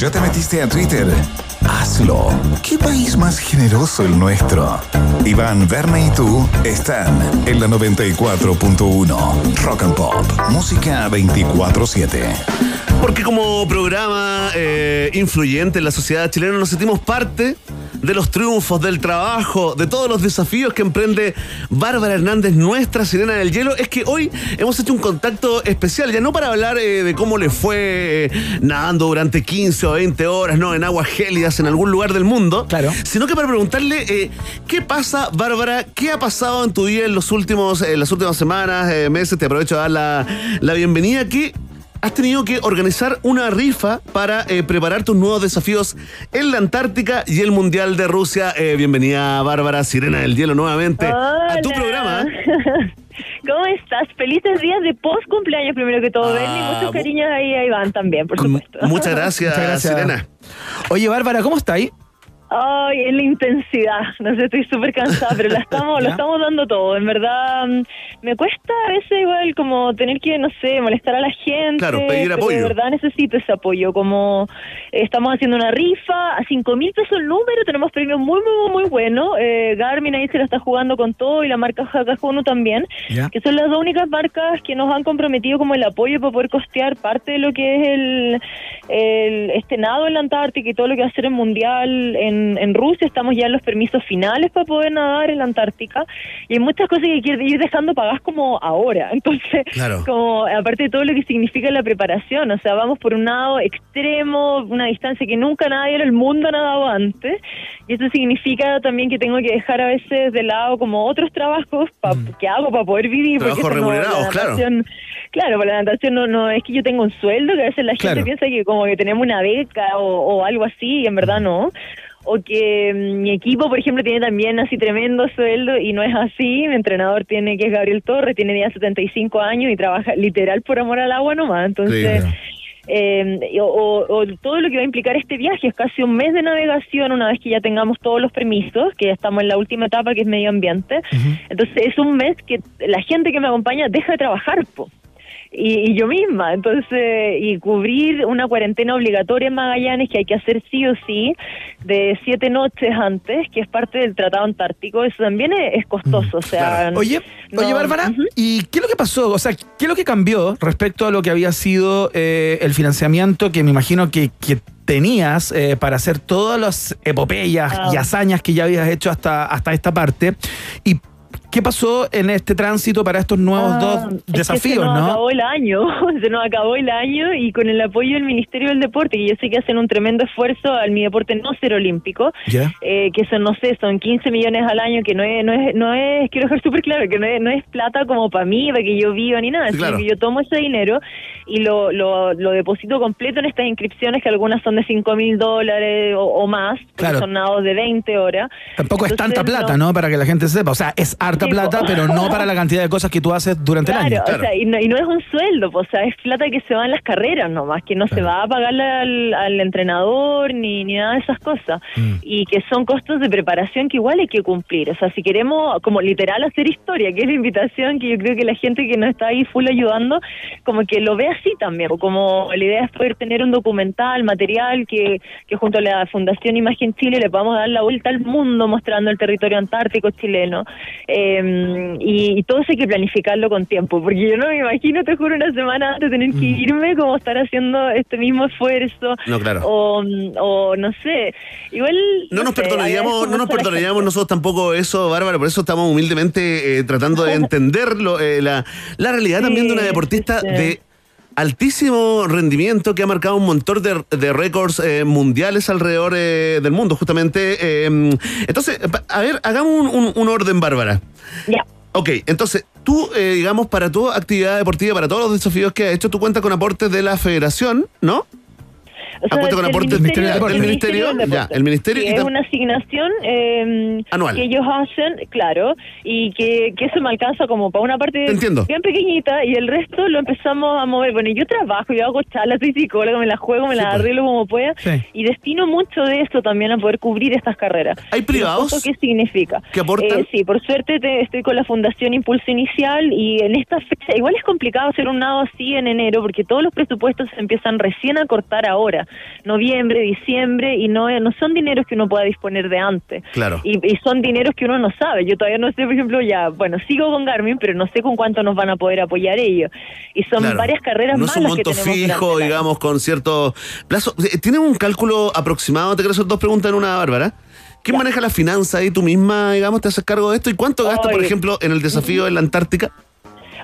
¿ya te metiste a Twitter? Hazlo. ¿Qué país más generoso el nuestro? Iván, Verne y tú están en la 94.1 Rock and Pop. Música 24-7. Porque como programa eh, influyente en la sociedad chilena nos sentimos parte de los triunfos, del trabajo, de todos los desafíos que emprende Bárbara Hernández, nuestra sirena del hielo. Es que hoy hemos hecho un contacto especial, ya no para hablar eh, de cómo le fue eh, nadando durante 15 o 20 horas, ¿no? En aguas gélidas en algún lugar del mundo. Claro. Sino que para preguntarle eh, qué pasa, Bárbara, qué ha pasado en tu vida en los últimos, en las últimas semanas, meses. Te aprovecho de dar la, la bienvenida aquí has tenido que organizar una rifa para eh, preparar tus nuevos desafíos en la Antártica y el Mundial de Rusia. Eh, bienvenida, Bárbara, Sirena del Hielo, nuevamente a tu programa. ¿Cómo estás? Felices días de post cumpleaños primero que todo, y Ah, muchos cariños ahí a Iván también, por supuesto. Muchas gracias, Muchas gracias. Sirena. Oye, Bárbara, ¿cómo está ahí? Ay, en la intensidad. No sé, estoy súper cansada, pero la estamos, lo estamos dando todo. En verdad, mm, me cuesta a veces igual como tener que, no sé, molestar a la gente. Claro, pedir apoyo. De verdad necesito ese apoyo. Como eh, estamos haciendo una rifa, a cinco mil pesos el número, tenemos premios muy, muy, muy, buenos. Eh, Garmin ahí se la está jugando con todo y la marca Hakajuno también. Ya. que son las dos únicas marcas que nos han comprometido como el apoyo para poder costear parte de lo que es el, el este nado en la Antártica y todo lo que va a ser el mundial en, en Rusia. Estamos ya en los permisos finales para poder nadar en la Antártica y hay muchas cosas que que ir dejando pagadas como ahora. Entonces, Claro. como aparte de todo lo que significa la preparación, o sea, vamos por un nado extremo, una distancia que nunca nadie en el mundo ha nadado antes y eso significa también que tengo que dejar a veces de lado como otros trabajos pa- que hago para poder vivir. Trabajos no- remunerados, claro. Claro, para la natación no, no es que yo tenga un sueldo, que a veces la gente piensa que como que tenemos una beca o, o algo así, y en verdad no. O que mm, mi equipo, por ejemplo, tiene también así tremendo sueldo y no es así. Mi entrenador tiene, que es Gabriel Torres, tiene ya 75 años y trabaja literal por amor al agua nomás. Entonces, eh, o- o todo lo que va a implicar este viaje es casi un mes de navegación una vez que ya tengamos todos los permisos, que ya estamos en la última etapa que es medio ambiente. Entonces es un mes que la gente que me acompaña deja de trabajar, po. Y, y yo misma, entonces, y cubrir una cuarentena obligatoria en Magallanes que hay que hacer sí o sí, de siete noches antes, que es parte del Tratado Antártico, eso también es, costoso, o sea... Oye, no- oye, Bárbara, ¿y qué es lo que pasó? O sea, ¿qué es lo que cambió respecto a lo que había sido eh, el financiamiento que me imagino que, que tenías eh, para hacer todas las epopeyas Ah. y hazañas que ya habías hecho hasta, hasta esta parte? ¿Y qué pasó en este tránsito para estos nuevos Ah, dos es que desafíos, se nos no? acabó el año, se nos acabó el año y con el apoyo del Ministerio del Deporte, que yo sé que hacen un tremendo esfuerzo al mi deporte no ser olímpico, eh, que son, no sé, son 15 millones al año, que no es, no es, no es quiero dejar súper claro, que no es, no es plata como para mí, para que yo viva ni nada, Sí, sino claro. que yo tomo ese dinero y lo, lo, lo deposito completo en estas inscripciones, que algunas son de 5 mil dólares o, o más, Claro. son nados de 20 horas. Tampoco es tanta plata, ¿no? Para que la gente sepa. O sea, es harta plata, pero no para la cantidad de cosas que tú haces durante Claro, el año. o sea, y no, y no es un sueldo, pues, o sea, es plata que se va en las carreras nomás, que no se va a pagarle al, al entrenador ni, ni nada de esas cosas. Mm. Y que son costos de preparación que igual hay que cumplir. O sea, si queremos como literal hacer historia, que es la invitación que yo creo que la gente que nos está ahí full ayudando, como que lo ve así también. Como la idea es poder tener un documental, material que, que junto a la Fundación Imagen Chile le podamos dar la vuelta al mundo mostrando el territorio antártico chileno. Eh, y, y todo eso hay que planificarlo con tiempo, porque yo no me imagino, te juro, una semana antes de tener que irme, como estar haciendo este mismo esfuerzo. No, claro. O, o no sé, igual... No nos sé, perdonaríamos, no nos perdonaríamos nosotros tampoco eso, Bárbara, por eso estamos humildemente eh, tratando de entender lo, eh, la, la realidad también de una deportista de altísimo rendimiento que ha marcado un montón de, de récords eh, mundiales alrededor eh, del mundo, justamente. eh, entonces, a ver, hagamos un, un- un orden, Bárbara. Ya. Ok, entonces, tú, eh, digamos, para tu actividad deportiva, para todos los desafíos que has hecho, tú cuentas con aportes de la federación, ¿no? O sea, con aporte del Ministerio- Ministerio, del el Ministerio, ya, el Ministerio Sí, es una asignación eh, Anual. que ellos hacen, claro, y que, que eso me alcanza como para una parte Te entiendo. bien pequeñita y el resto lo empezamos a mover. Bueno, yo trabajo, yo hago charlas, soy psicóloga, me las juego, me las pues. arreglo como pueda Sí. y destino mucho de eso también a poder cubrir estas carreras. ¿Hay ¿Y los privados ¿Qué significa? que aportan? Eh, sí, por suerte te- estoy con la Fundación Impulso Inicial y en esta fecha, igual es complicado hacer un nado así en enero porque todos los presupuestos se empiezan recién a cortar ahora, noviembre, diciembre, y no, no son dineros que uno pueda disponer de antes. Claro. Y, y son dineros que uno no sabe. Yo todavía no sé, por ejemplo, ya, bueno, sigo con Garmin, pero no sé con cuánto nos van a poder apoyar ellos. Y son Claro. varias carreras No más es un monto fijo, digamos, con cierto plazo. Eh, ¿Tienen un cálculo aproximado? Te quiero hacer dos preguntas en una, Bárbara. ¿Quién maneja la finanza ahí tú misma, digamos, te haces cargo de esto? ¿Y cuánto gastas, por ejemplo, en el desafío en la Antártica?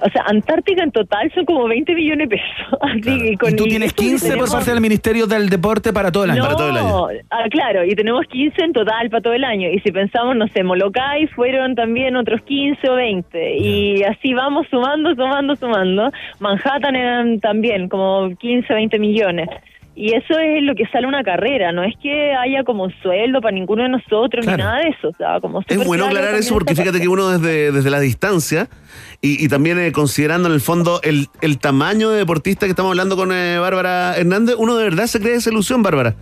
O sea, Antártica en total son como 20 millones de pesos. Así que con Y tú el- tienes esto que 15 por tenemos- parte del Ministerio del Deporte para todo el año. No, ah, claro, y tenemos 15 en total para todo el año. Y si pensamos, no sé, Molokai fueron también otros 15 o 20. Y así vamos sumando, sumando, sumando. Manhattan eran también como 15, 20 millones. Y eso es lo que sale una carrera, no es que haya como sueldo para ninguno de nosotros Claro. ni nada de eso. O sea, como Es bueno aclarar eso porque fíjate que uno desde, desde la distancia y, y también eh, considerando en el fondo el, el tamaño de deportista que estamos hablando con eh, Bárbara Hernández, uno de verdad se cree esa ilusión, Bárbara.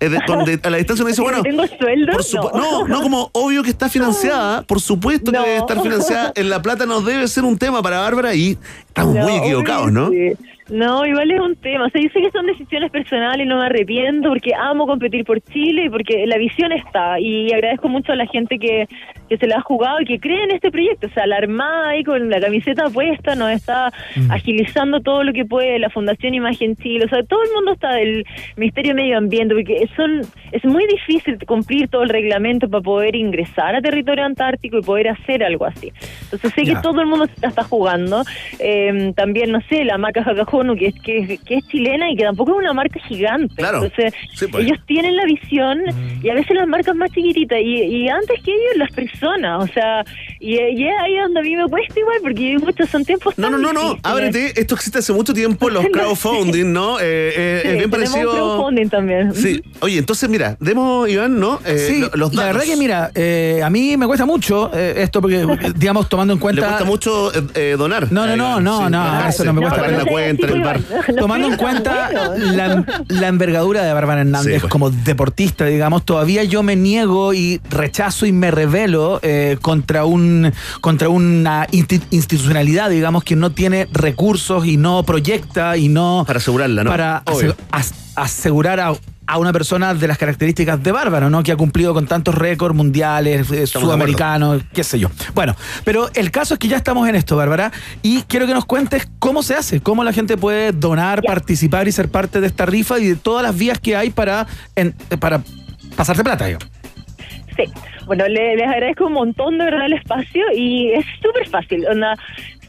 Eh, de- con- de- a la distancia uno dice, bueno, ¿Tengo sueldo? por no. no, como obvio que está financiada, por supuesto que No. debe estar financiada, en La Plata no debe ser un tema para Bárbara y estamos No, muy equivocados, ¿no? sí. No, igual es un tema. O sea, yo sé que son decisiones personales y no me arrepiento porque amo competir por Chile y porque la visión está. Y agradezco mucho a la gente que, que se la ha jugado y que cree en este proyecto. O sea, la Armada ahí con la camiseta puesta nos está agilizando todo lo que puede la Fundación Imagen Chile. O sea, todo el mundo está del Ministerio de Medio Ambiente porque son es muy difícil cumplir todo el reglamento para poder ingresar a territorio antártico y poder hacer algo así. Entonces sé que todo el mundo se la está jugando. Eh, también, no sé, la marca Hakajonu, que es, que, que es chilena y que tampoco es una marca gigante. Claro. Entonces, Sí, pues. ellos tienen la visión Mm. y a veces las marcas más chiquititas y, y antes que ellos las personas. O sea, y, y es ahí donde a mí me cuesta igual porque muchos son tiempos No, no, tan no, no, ábrete, esto existe hace mucho tiempo, los crowdfunding, ¿no? Eh, eh, Sí, es bien parecido... crowdfunding también. Sí, oye, entonces mira, demos, Iván, ¿no? Eh, Sí, lo- los la datos. verdad que mira, eh, a mí me cuesta mucho eh, esto porque, digamos, tomando en Le cuenta... cuesta mucho donar. No, no, no, no, sí, no, eso no me cuesta. pagar la pero- cuenta en el bar. Tomando en cuenta la, la envergadura de Bárbara Hernández Sí, pues. como deportista, digamos, todavía yo me niego y rechazo y me revelo eh, contra un contra una insti- institucionalidad, digamos, que no tiene recursos y no proyecta y no Para asegurarla, ¿no? para Obvio. as- asegurar a a una persona de las características de Bárbara, ¿no? Que ha cumplido con tantos récords mundiales, eh, sudamericanos, qué sé yo. Bueno, pero el caso es que ya estamos en esto, Bárbara, y quiero que nos cuentes cómo se hace, cómo la gente puede donar, participar y ser parte de esta rifa y de todas las vías que hay para, en- para pasarte plata, digo. Sí, bueno, le- les agradezco un montón de verdad el espacio y es súper fácil. Onda,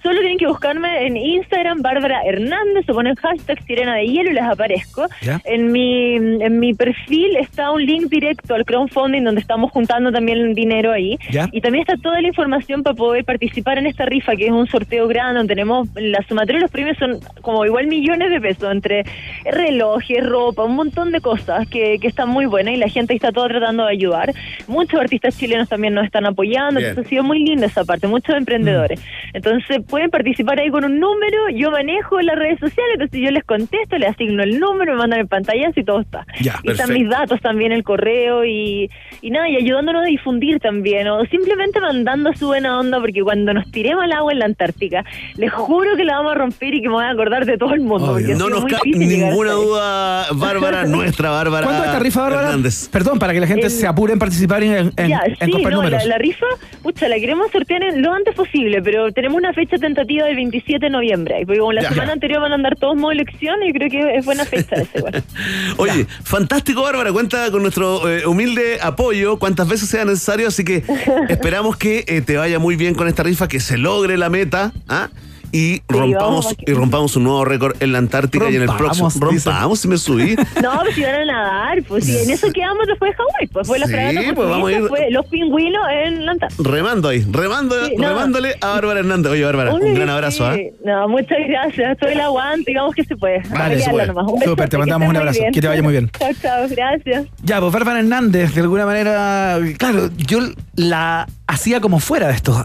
solo tienen que buscarme en Instagram, Bárbara Hernández, o ponen hashtag Sirena de Hielo y les aparezco. ¿Ya? En mi, en mi perfil está un link directo al crowdfunding donde estamos juntando también dinero ahí. ¿Ya? Y también está toda la información para poder participar en esta rifa, que es un sorteo grande, donde tenemos la sumatoria de los premios son como igual millones de pesos, entre relojes, ropa, un montón de cosas que, que están muy buenas y la gente está toda tratando de ayudar. Muchos artistas chilenos también nos están apoyando, Bien. entonces ha sido muy linda esa parte, muchos emprendedores. Entonces pueden participar ahí con un número, yo manejo las redes sociales, entonces yo les contesto, les asigno el número, me mandan el pantallazo y todo está. Ya, y están mis datos también, el correo y, y nada, y ayudándonos a difundir también, o simplemente mandando su buena onda, porque cuando nos tiremos al agua en la Antártica, les juro que la vamos a romper y que me voy a acordar de todo el mundo. No nos llegar ninguna duda, Bárbara, nuestra Bárbara. ¿Cuánto es esta rifa, Bárbara? Hernández. Perdón, para que la gente El- se apure en participar en, en, ya, en sí, comprar no, la, números. la rifa, pucha, la queremos sortear en lo antes posible, pero tenemos una fecha tentativa del 27 de noviembre. Porque como la Ya. semana anterior van a andar todos modo elección, y creo que es buena fecha ese, bueno. Oye, fantástico, Bárbara. Cuenta con nuestro eh, humilde apoyo, cuantas veces sea necesario. Así que esperamos que eh, te vaya muy bien con esta rifa, que se logre la meta. ¿ah? Y rompamos vamos y rompamos un nuevo récord en la Antártica y en el próximo. Rompamos, si me subí. No, pues si van a nadar, pues si en eso quedamos después de Hawái, pues fue la Sí, fragata pues vamos a ir- fue los pingüinos en la Antártida. Remando ahí, remando, Sí, no. remándole a Bárbara Hernández. Oye, Bárbara, un Uy, gran abrazo, ¿ah? sí. No, muchas gracias. Estoy el aguante, digamos que se puede. Vale, Pelearla se puede. nomás. Un Súper, besote, te mandamos un abrazo. Que te vaya muy bien. Chao, chao, gracias. Ya, pues Bárbara Hernández, de alguna manera, claro, yo la hacía como fuera de estos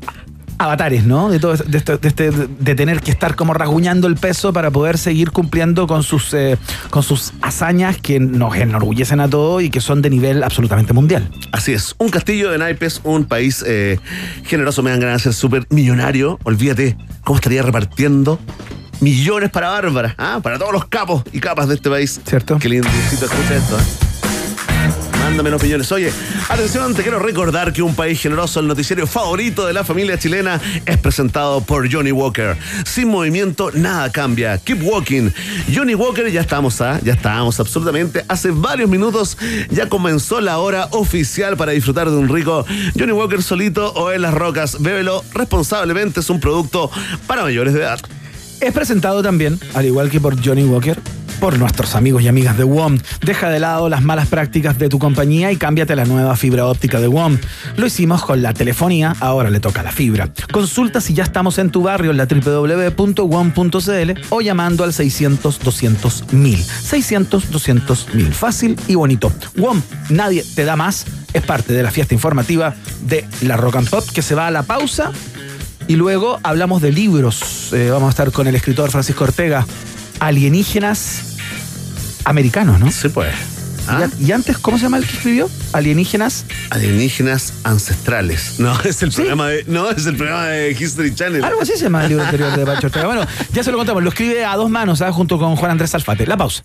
avatares, ¿no? De todo de, esto- de este, de tener que estar como rasguñando el peso para poder seguir cumpliendo con sus eh, con sus hazañas que nos enorgullecen a todos y que son de nivel absolutamente mundial. Así es, un castillo de naipes, un país eh, generoso, me dan ganas de ser súper millonario. Olvídate cómo estaría repartiendo millones para Bárbara, ¿ah? para todos los capos y capas de este país. ¿Cierto? Qué lindo, escucha esto. ¿eh? Mándame los millones. Oye, atención, te quiero recordar que Un País Generoso, el noticiero favorito de la familia chilena, es presentado por Johnny Walker. Sin movimiento, nada cambia. Keep walking. Johnny Walker, ya estamos, ¿ah? Ya estamos, absolutamente. Hace varios minutos ya comenzó la hora oficial para disfrutar de un rico Johnny Walker solito o en las rocas. Bébelo responsablemente, es un producto para mayores de edad. Es presentado también, al igual que por Johnny Walker, por nuestros amigos y amigas de WOM. Deja de lado las malas prácticas de tu compañía y cámbiate la nueva fibra óptica de WOM. Lo hicimos con la telefonía, ahora le toca la fibra. Consulta si ya estamos en tu barrio en la www.wom.cl o llamando al 600 200 1000. 600 200 1000. Fácil y bonito. WOM, nadie te da más. Es parte de la fiesta informativa de la Rock and Pop que se va a la pausa y luego hablamos de libros. Eh, vamos a estar con el escritor Francisco Ortega. Alienígenas americanos, ¿no? Sí, pues. ¿Y, y antes, cómo se llama el que escribió? Alienígenas. Alienígenas ancestrales. No, es el programa de. No, es el programa de History Channel. Algo así se llama el libro anterior de Ortega. Bueno, ya se lo contamos. Lo escribe a dos manos, ¿ah? junto con Juan Andrés Alfate. La pausa.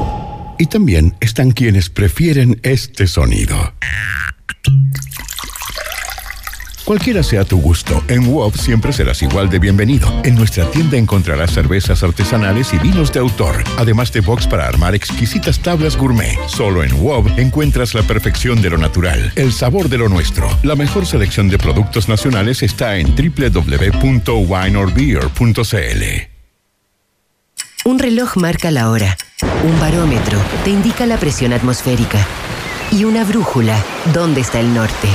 Y también están quienes prefieren este sonido. Cualquiera sea tu gusto, en WOP siempre serás igual de bienvenido. En nuestra tienda encontrarás cervezas artesanales y vinos de autor, además de box para armar exquisitas tablas gourmet. Solo en WOP encuentras la perfección de lo natural, el sabor de lo nuestro. La mejor selección de productos nacionales está en www.wineorbeer.cl. Un reloj marca la hora. Un barómetro te indica la presión atmosférica. Y una brújula, dónde está el norte.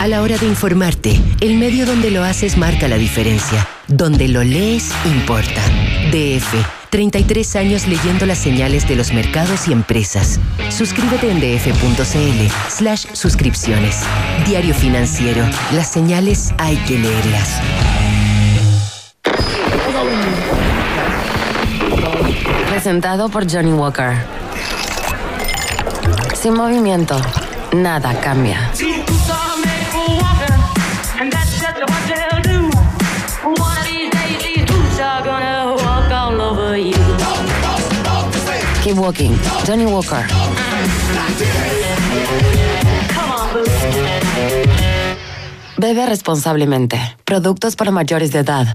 A la hora de informarte, el medio donde lo haces marca la diferencia. Donde lo lees importa. DF. 33 años leyendo las señales de los mercados y empresas. Suscríbete en df.cl slash suscripciones. Diario financiero. Las señales hay que leerlas. Presentado por Johnny Walker. Sin movimiento, nada cambia. Keep walking. Johnny Walker. Bebe responsablemente. Productos para mayores de edad.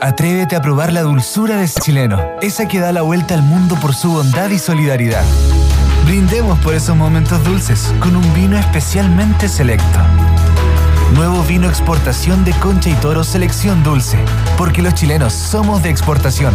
Atrévete a probar la dulzura de chileno, esa que da la vuelta al mundo por su bondad y solidaridad. Brindemos por esos momentos dulces con un vino especialmente selecto. Nuevo vino exportación de Concha y Toro Selección Dulce, porque los chilenos somos de exportación.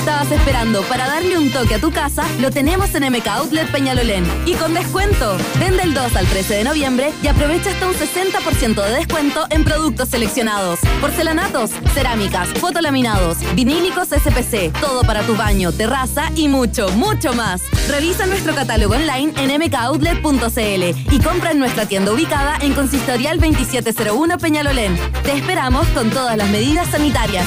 estabas esperando para darle un toque a tu casa, lo tenemos en MK Outlet Peñalolén. Y con descuento. Vende el 2 al 13 de noviembre y aprovecha hasta un 60% de descuento en productos seleccionados. Porcelanatos, cerámicas, fotolaminados, vinílicos SPC, todo para tu baño, terraza y mucho, mucho más. Revisa nuestro catálogo online en mkoutlet.cl y compra en nuestra tienda ubicada en Consistorial 2701 Peñalolén. Te esperamos con todas las medidas sanitarias.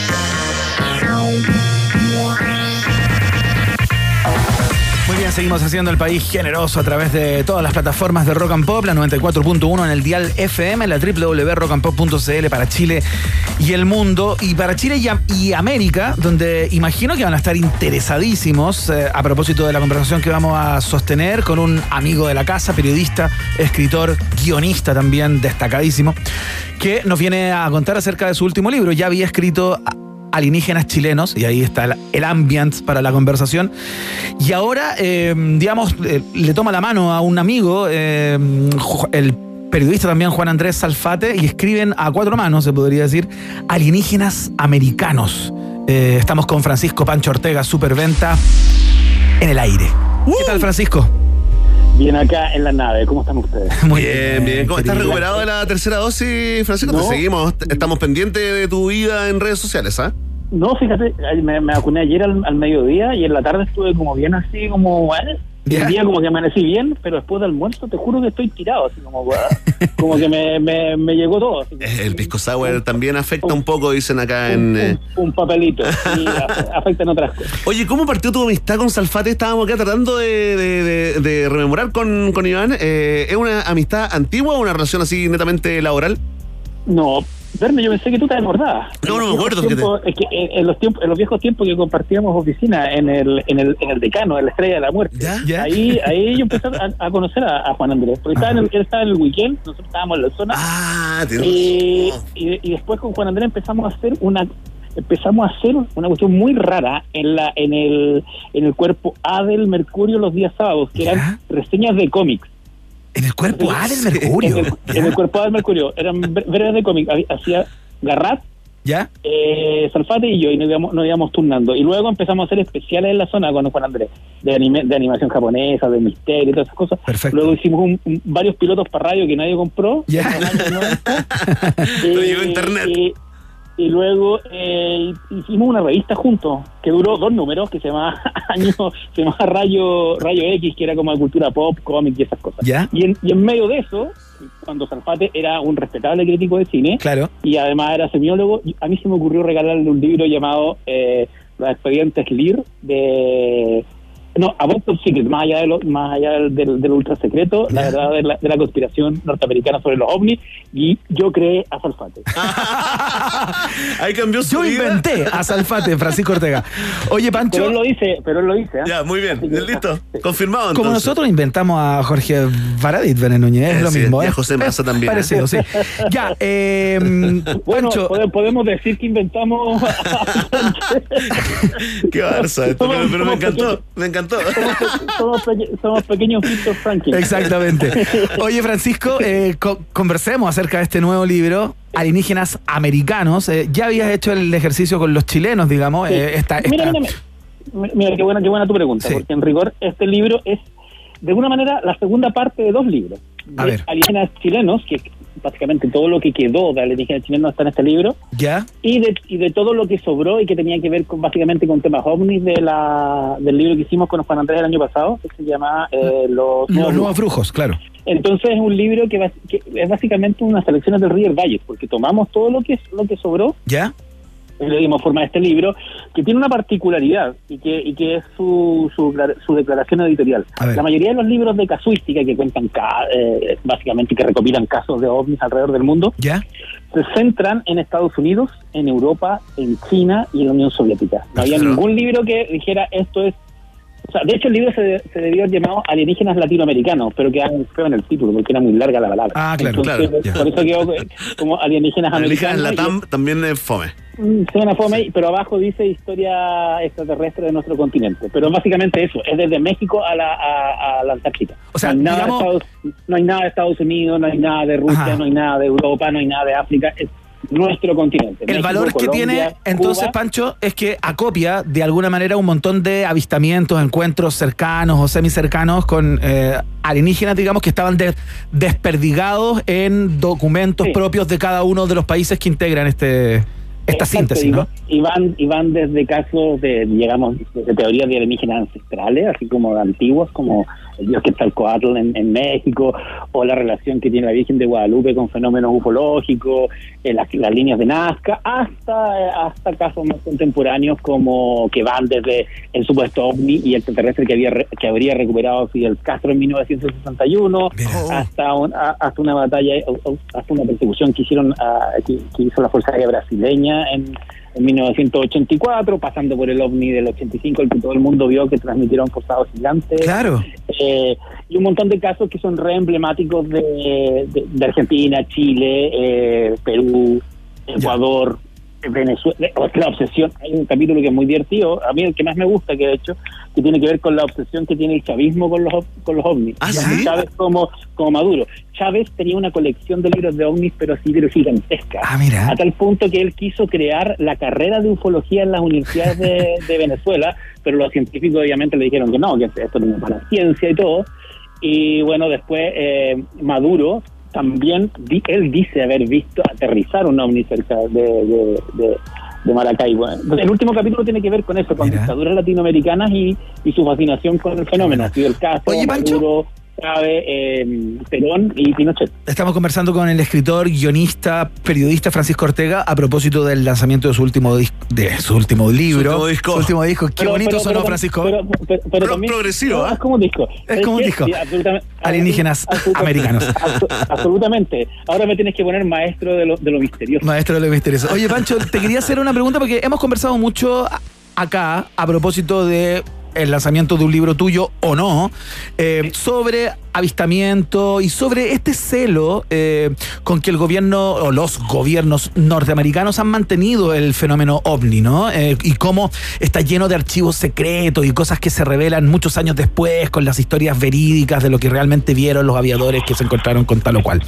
Seguimos haciendo el país generoso a través de todas las plataformas de Rock and Pop, la 94.1 en el dial FM, la www.rockandpop.cl para Chile y el mundo, y para Chile y América, donde imagino que van a estar interesadísimos eh, a propósito de la conversación que vamos a sostener con un amigo de la casa, periodista, escritor, guionista también destacadísimo, que nos viene a contar acerca de su último libro. Ya había escrito alienígenas chilenos, y ahí está el, el ambient para la conversación. Y ahora, eh, digamos, eh, le toma la mano a un amigo, eh, el periodista también Juan Andrés Salfate, y escriben a cuatro manos, se podría decir, alienígenas americanos. Estamos con Francisco Pancho Ortega, superventa en el aire. ¿Qué tal, Francisco? Bien acá en la nave, ¿cómo están ustedes? Muy bien, bien. ¿Cómo estás recuperado de la tercera dosis, Francisco? Te seguimos. Estamos pendientes de tu vida en redes sociales, ¿ah? No, fíjate, me, me vacuné ayer al, al mediodía y en la tarde estuve como bien así, como, bueno, el día como que amanecí bien, pero después del almuerzo te juro que estoy tirado, así como, como que me, me, me llegó todo, así, El pisco sour también afecta un poco, dicen acá en... eh, un papelito y af- afectan otras cosas. Oye, ¿cómo partió tu amistad con Salfate? Estábamos acá tratando de, de- de- de rememorar con, con Iván. Eh, ¿Es una amistad antigua o una relación así netamente laboral? No, Verne, yo pensé que tú te acordabas. No, no me acuerdo, Es que en, en los tiempos, en los viejos tiempos que compartíamos oficina en el, en el, en el decano, en la Estrella de la Muerte, ahí ahí yo empecé a, a conocer a, a Juan Andrés, porque estaba en el, él estaba en el weekend, nosotros estábamos en la zona, Ah, y, y, y después con Juan Andrés empezamos a hacer una empezamos a hacer una cuestión muy rara en la en el en el cuerpo A del Mercurio los días sábados, que eran reseñas de cómics. En el cuerpo A del Mercurio. En el, en el cuerpo A del Mercurio. Eran bre- breves de cómic. Hacía Garrat, ¿Ya? eh, Salfate y yo, y nos íbamos, nos íbamos turnando. Y luego empezamos a hacer especiales en la zona con Juan Andrés, de, anime- de animación japonesa, de misterio y todas esas cosas. Luego hicimos un- un- varios pilotos para radio que nadie compró. Ya. 90. Eh, Y, y luego eh, hicimos una revista juntos que duró dos números que se llama año se llama Rayo Rayo X que era como de cultura pop cómic y esas cosas ¿Ya? y en, y en medio de eso cuando Salfate era un respetable crítico de cine Claro. y además era semiólogo a mí se me ocurrió regalarle un libro llamado eh, Los expedientes Lear de no, A Box of Secrets, más allá, de lo- más allá del, del, del ultra secreto, la verdad de la, de la conspiración norteamericana sobre los ovnis, y yo creé a Salfate. Ahí cambió su Yo inventé a Salfate, Francisco Ortega. Oye, Pancho. Pero él lo dice, pero él lo dice. ¿ah? Ya, muy bien. Listo. Confirmado Como entonces. nosotros inventamos a Jorge Varadit, Bené Núñez, es Eh, lo sí, mismo. y a ¿eh? José Massa también. Parecido, sí. Ya, eh, Bueno, pode- podemos decir que inventamos. Qué barza esto, pero, pero me encantó, me encantó. somos, peque- somos pequeños Víctor Franklin. Exactamente. Oye, Francisco, eh, co- conversemos acerca de este nuevo libro, Alienígenas Americanos. Eh, ya habías hecho el ejercicio con los chilenos, digamos. Sí. eh, esta- Mira, esta- mira, mira, mira, qué buena, qué buena tu pregunta, porque en rigor este libro es, de alguna manera, la segunda parte de dos libros. A De ver. Alienígenas chilenos, que básicamente todo lo que quedó de alienígenas chilenos está en este libro, ¿Ya? y de, y de todo lo que sobró y que tenía que ver con básicamente con temas ovnis de la, del libro que hicimos con Juan Andrés el año pasado, que se llama eh, Los Nuevos nuevos brujos, claro. Entonces es un libro que, bas- que es básicamente unas selecciones del River Valles, porque tomamos todo lo que lo que sobró ¿Ya? Le dimos forma a este libro, que tiene una particularidad y que, y que es su, su, su declaración editorial. La mayoría de los libros de casuística que cuentan, ca- eh, básicamente que recopilan casos de ovnis alrededor del mundo, ¿Ya? se centran en Estados Unidos, en Europa, en China y en la Unión Soviética. No había ningún libro que dijera esto es... O sea, de hecho el libro se, se debió haber llamado Alienígenas Latinoamericanos, pero queda muy feo en el título porque era muy larga la palabra. Ah, claro, Entonces, claro, ya. Por eso quedó como Alienígenas Alienígenas Americanos. y- Latam también es fome. Mm, Suena fome, pero abajo dice historia extraterrestre de nuestro continente. Pero básicamente eso, es desde México a la, a, a la Antártica. O sea, no, hay nada digamos- de Estados, no hay nada de Estados Unidos, no hay nada de Rusia, Ajá. no hay nada de Europa, no hay nada de África, es nuestro continente. El México, valor que Colombia, tiene entonces, Cuba. Pancho, es que acopia de alguna manera un montón de avistamientos, encuentros cercanos o semicercanos con eh, alienígenas, digamos, que estaban de- desperdigados en documentos Sí. propios de cada uno de los países que integran este esta Exacto, síntesis, y ¿no? va- Y van, y van desde casos de, digamos, de teorías de alienígenas ancestrales, así como de antiguos, como el dios Quetzalcoatl en, en México, o la relación que tiene la Virgen de Guadalupe con fenómenos ufológicos, eh, las, las líneas de Nazca, hasta, eh, hasta casos más contemporáneos como que van desde el supuesto ovni y extraterrestre que, había que habría recuperado Fidel Castro en 1961, hasta, un- hasta una batalla, hasta una persecución que hicieron que, que hizo la Fuerza Aérea Brasileña en, en 1984, pasando por el ovni del 85, el que todo el mundo vio que transmitieron forzados gigantes. Claro. Eh, y un montón de casos que son re emblemáticos de, de- de Argentina, Chile, eh, Perú, Ecuador, Venezuela. La obsesión, hay un capítulo que es muy divertido, a mí el que más me gusta, que de hecho, que tiene que ver con la obsesión que tiene el chavismo con los, con los ovnis. ¿Ah, sí? Chávez como, como Maduro. Chávez tenía una colección de libros de ovnis, pero así, pero gigantesca. Ah, mira. A tal punto que él quiso crear la carrera de ufología en las universidades de, de Venezuela, pero los científicos obviamente le dijeron que no, que esto no es para la ciencia y todo. Y bueno, después eh, Maduro también, di- él dice haber visto aterrizar un ovni cerca de, de, de- de Maracaibo. Entonces, el último capítulo tiene que ver con eso, con dictaduras latinoamericanas y, y su fascinación con el fenómeno. Ha sido el caso, Oye, Pancho. Chávez, eh, Perón y Pinochet. Estamos conversando con el escritor, guionista, periodista Francisco Ortega a propósito del lanzamiento de su último dis- de su último libro, último disco. Su último disco. Qué Pero- bonito pero- sonó, pero- Francisco. Pero, pero- pero Pro- también- progresivo, no, ¿ah? Es como un disco. Es como un disco. sí, absolutamente- Alienígenas absolutamente- americanos. abso- Absolutamente. Ahora me tienes que poner maestro de lo, de lo misterioso. Maestro de lo misterioso. Oye, Pancho, te quería hacer una pregunta porque hemos conversado mucho a- acá a propósito de el lanzamiento de un libro tuyo o no, eh, sobre avistamiento y sobre este celo eh, con que el gobierno o los gobiernos norteamericanos han mantenido el fenómeno ovni, ¿no? Eh, y cómo está lleno de archivos secretos y cosas que se revelan muchos años después con las historias verídicas de lo que realmente vieron los aviadores que se encontraron con tal o cual.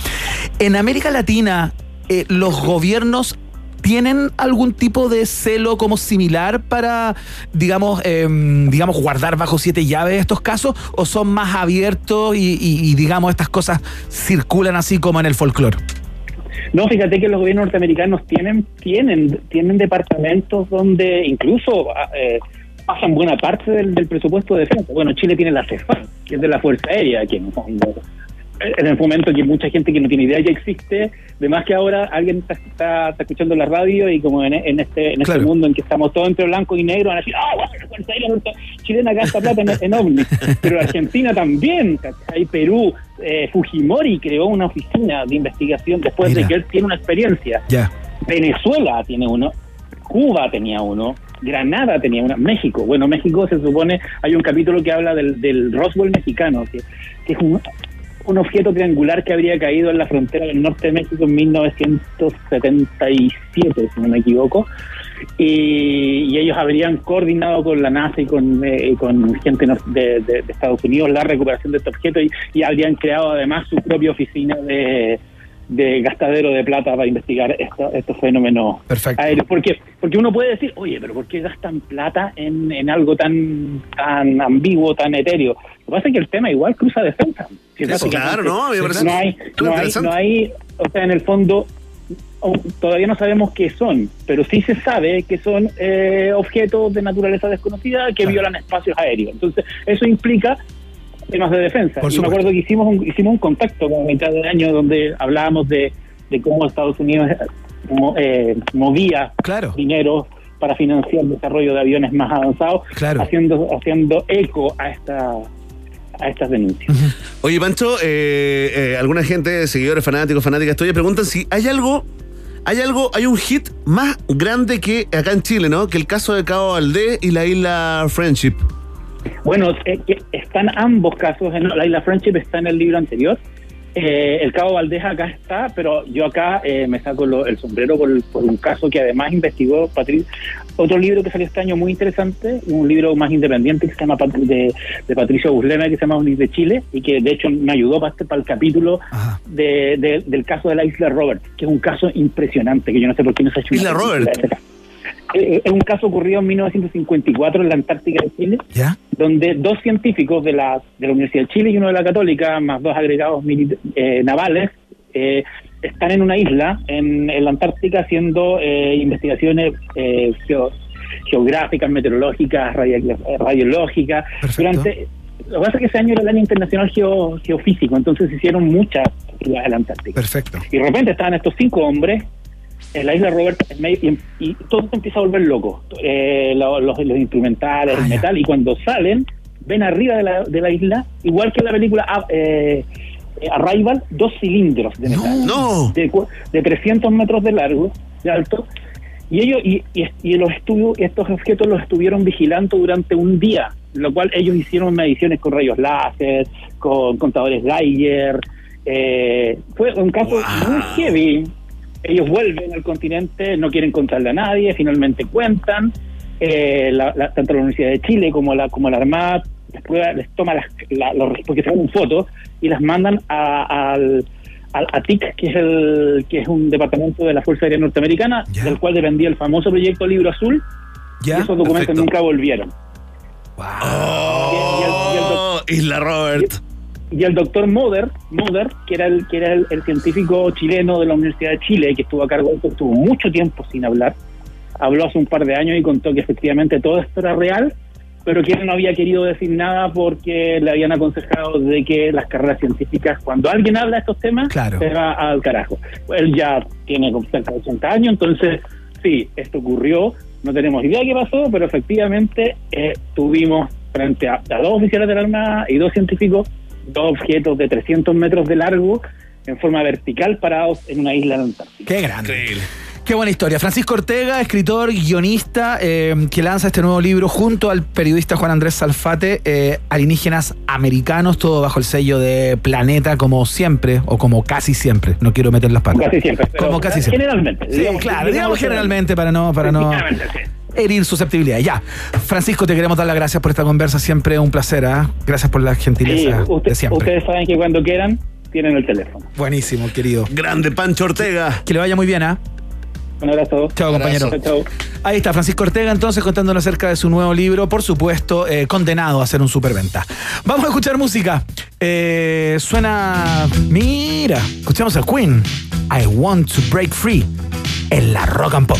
En América Latina, eh, los gobiernos tienen algún tipo de celo como similar para, digamos, em, digamos, guardar bajo siete llaves estos casos o son más abiertos y, digamos estas cosas circulan así como en el folclore? No, fíjate que los gobiernos norteamericanos tienen tienen tienen departamentos donde incluso eh, pasan buena parte del, presupuesto de defensa. Bueno, Chile tiene la CEFA, que es de la Fuerza Aérea, que en fondo- en el momento que mucha gente que no tiene idea ya existe, además que ahora alguien está, está- está escuchando la radio y como en, en este en este mundo en que estamos todos entre blanco y negro van a decir, ah, bueno, la Aérea Norte- chilena gasta plata en, en ovnis, pero Argentina también, ¿cachai? Perú, eh, Fujimori creó una oficina de investigación después Mira. de que él tiene una experiencia. Venezuela tiene uno, Cuba tenía uno, Granada tenía uno, México. Bueno, México se supone, hay un capítulo que habla del, del Roswell mexicano, que, que es un, un objeto triangular que habría caído en la frontera del norte de México en 1977, si no me equivoco. Y, ellos habrían coordinado con la NASA y con, eh, gente de- de Estados Unidos la recuperación de este objeto y, y habrían creado además su propia oficina de, de gastadero de plata para investigar esto- estos fenómenos aéreos. Porque, porque uno puede decir, oye, pero ¿por qué gastan plata en, en algo tan, tan ambiguo, tan etéreo? Lo que pasa es que el tema igual cruza defensa. Eso, básicamente claro, ¿no? No hay, no hay, no hay, o sea, en el fondo todavía no sabemos qué son, pero sí se sabe que son eh, objetos de naturaleza desconocida que violan espacios aéreos. Entonces, eso implica temas de defensa. Por y me acuerdo que hicimos un, hicimos un contacto como mitad de año donde hablábamos de, de cómo Estados Unidos eh, eh, movía dinero para financiar el desarrollo de aviones más avanzados, haciendo haciendo eco a esta a estas denuncias. Oye, Pancho, eh, eh, alguna gente, seguidores, fanáticos, fanáticas tuyas, preguntan si hay algo, hay algo, hay un hit más grande que acá en Chile, ¿no? Que el caso de Cabo Valdés y la isla Friendship. Bueno, eh, están ambos casos. En la isla Friendship está en el libro anterior. Eh, el Cabo Valdés acá está, pero yo acá eh, me saco lo- el sombrero por, por un caso que además investigó Patricio. Otro libro que salió este año muy interesante, un libro más independiente que se llama de, de Patricio Buslema, que se llama Unir de Chile, y que de hecho me ayudó para, este- para el capítulo de- de- del caso de la isla Robert, que es un caso impresionante, que yo no sé por qué no se ha hecho Isla Robert. Es un caso ocurrido en 1954 en la Antártica de Chile, donde dos científicos de la, de la Universidad de Chile y uno de la Católica, más dos agregados eh, navales, eh, están en una isla en, en la Antártica haciendo eh, investigaciones eh, geo- geográficas, meteorológicas, radio- radiológicas. Durante, lo que pasa es que ese año era el año internacional geo- geofísico, entonces se hicieron muchas actividades en la Antártica. Perfecto. Y de repente estaban estos cinco hombres en la isla Robert y, y todo se empieza a volver loco. Eh, lo- los, los instrumentales, el metal, y cuando salen, ven arriba de la, de la isla, igual que en la película ah, eh, Arrival, dos cilindros de metal. De, cu- de 300 metros de largo, de alto. Y ellos y, y, y los estudios, estos objetos los estuvieron vigilando durante un día, lo cual ellos hicieron mediciones con rayos láser, con contadores Geiger. eh, fue un caso muy heavy. Ellos vuelven al continente, no quieren contarle a nadie, finalmente cuentan. eh, la- la- tanto la Universidad de Chile como la como la Armada después les toma las, la- los, porque sacan fotos y las mandan a, al, al ATIC, que es el que es un departamento de la Fuerza Aérea Norteamericana, del cual dependía el famoso proyecto Libro Azul. y esos documentos perfecto. nunca volvieron. Oh, Isla Robert. Y el doctor Moder, Moder, que era el que era el, el científico chileno de la Universidad de Chile, que estuvo a cargo de esto, estuvo mucho tiempo sin hablar, habló hace un par de años y contó que efectivamente todo esto era real, pero que él no había querido decir nada porque le habían aconsejado de que las carreras científicas, cuando alguien habla de estos temas, se va al carajo. Él ya tiene como cerca de 80 años, entonces sí, esto ocurrió, no tenemos idea qué pasó, pero efectivamente eh, tuvimos frente a, a dos oficiales de la Armada y dos científicos dos objetos de 300 metros de largo en forma vertical parados en una isla de Antártica. Qué grande. Qué buena historia. Francisco Ortega, escritor, guionista, eh, que lanza este nuevo libro junto al periodista Juan Andrés Salfate, eh, Alienígenas Americanos, todo bajo el sello de Planeta, como siempre, o como casi siempre. No quiero meter las patas. Casi siempre. Como casi siempre. Generalmente. Sí, digamos, claro, digamos digamos generalmente para no, para no Generalmente, sí. Herir susceptibilidad. Ya. Francisco, te queremos dar las gracias por esta conversa. Siempre un placer. ¿ah? Gracias por la Sí, gentileza usted- de siempre. ustedes saben que cuando quieran tienen el teléfono. Buenísimo, querido. Grande Pancho Ortega. Que le vaya muy bien, ¿ah? Un abrazo. Chao, compañero. Chao, chao. Ahí está, Francisco Ortega, entonces contándonos acerca de su nuevo libro, por supuesto, eh, condenado a ser un superventa. Vamos a escuchar música. Eh, suena. Mira, escuchamos a Queen. I want to break free. En la rock and pop.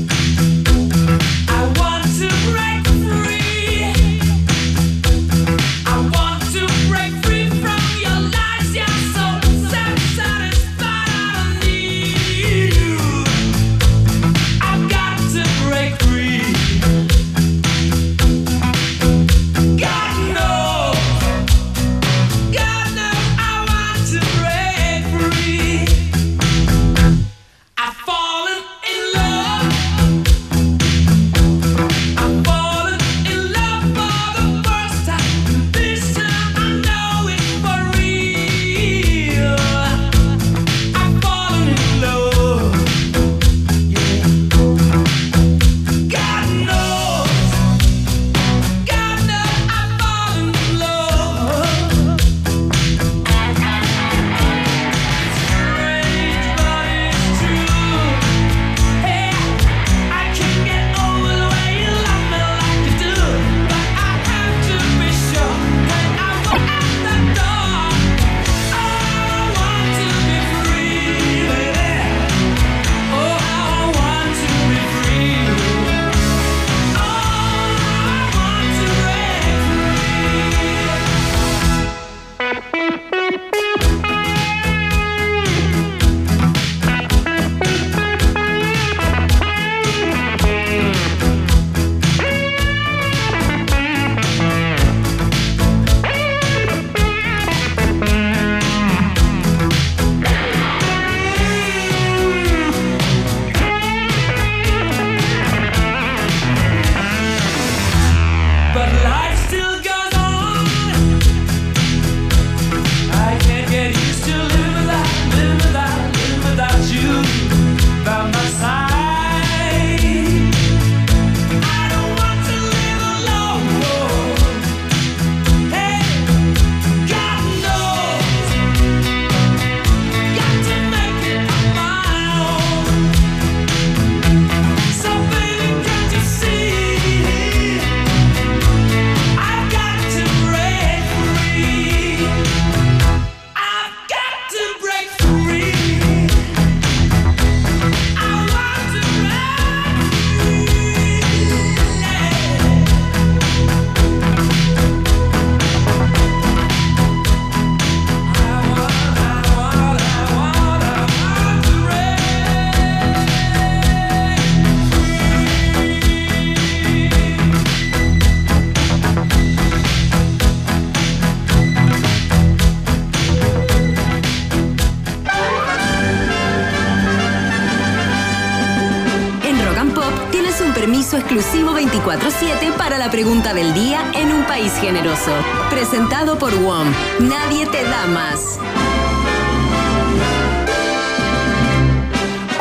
Pregunta del día en un país generoso. Presentado por WOM. Nadie te da más.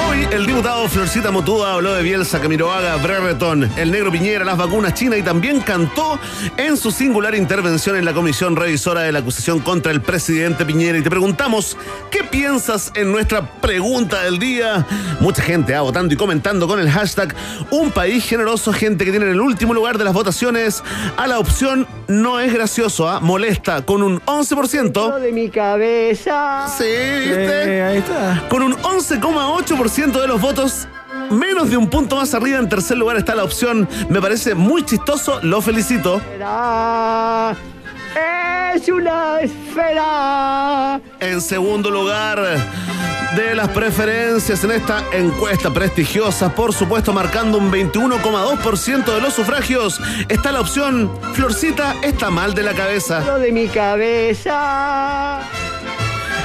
Hoy el diputado Florcita Motúa habló de Bielsa, Camiroaga, Brereton, el negro Piñera, las vacunas chinas y también cantó en su singular intervención en la comisión revisora de la acusación contra el presidente Piñera. Y te preguntamos, ¿qué piensas en nuestra pregunta del día? Mucha gente ha votando y comentando con el hashtag Un país generoso, gente que tiene en el último lugar de las votaciones a la opción no es gracioso, ¿ah? molesta, con un 11%. de mi cabeza. Sí, ¿viste? ahí está. Con un 11,8% de los votos, menos de un punto más arriba, en tercer lugar está la opción. Me parece muy chistoso, lo felicito. Es una esfera. En segundo lugar de las preferencias en esta encuesta prestigiosa, por supuesto marcando un 21,2% de los sufragios, está la opción Florcita está mal de la cabeza. Lo de mi cabeza.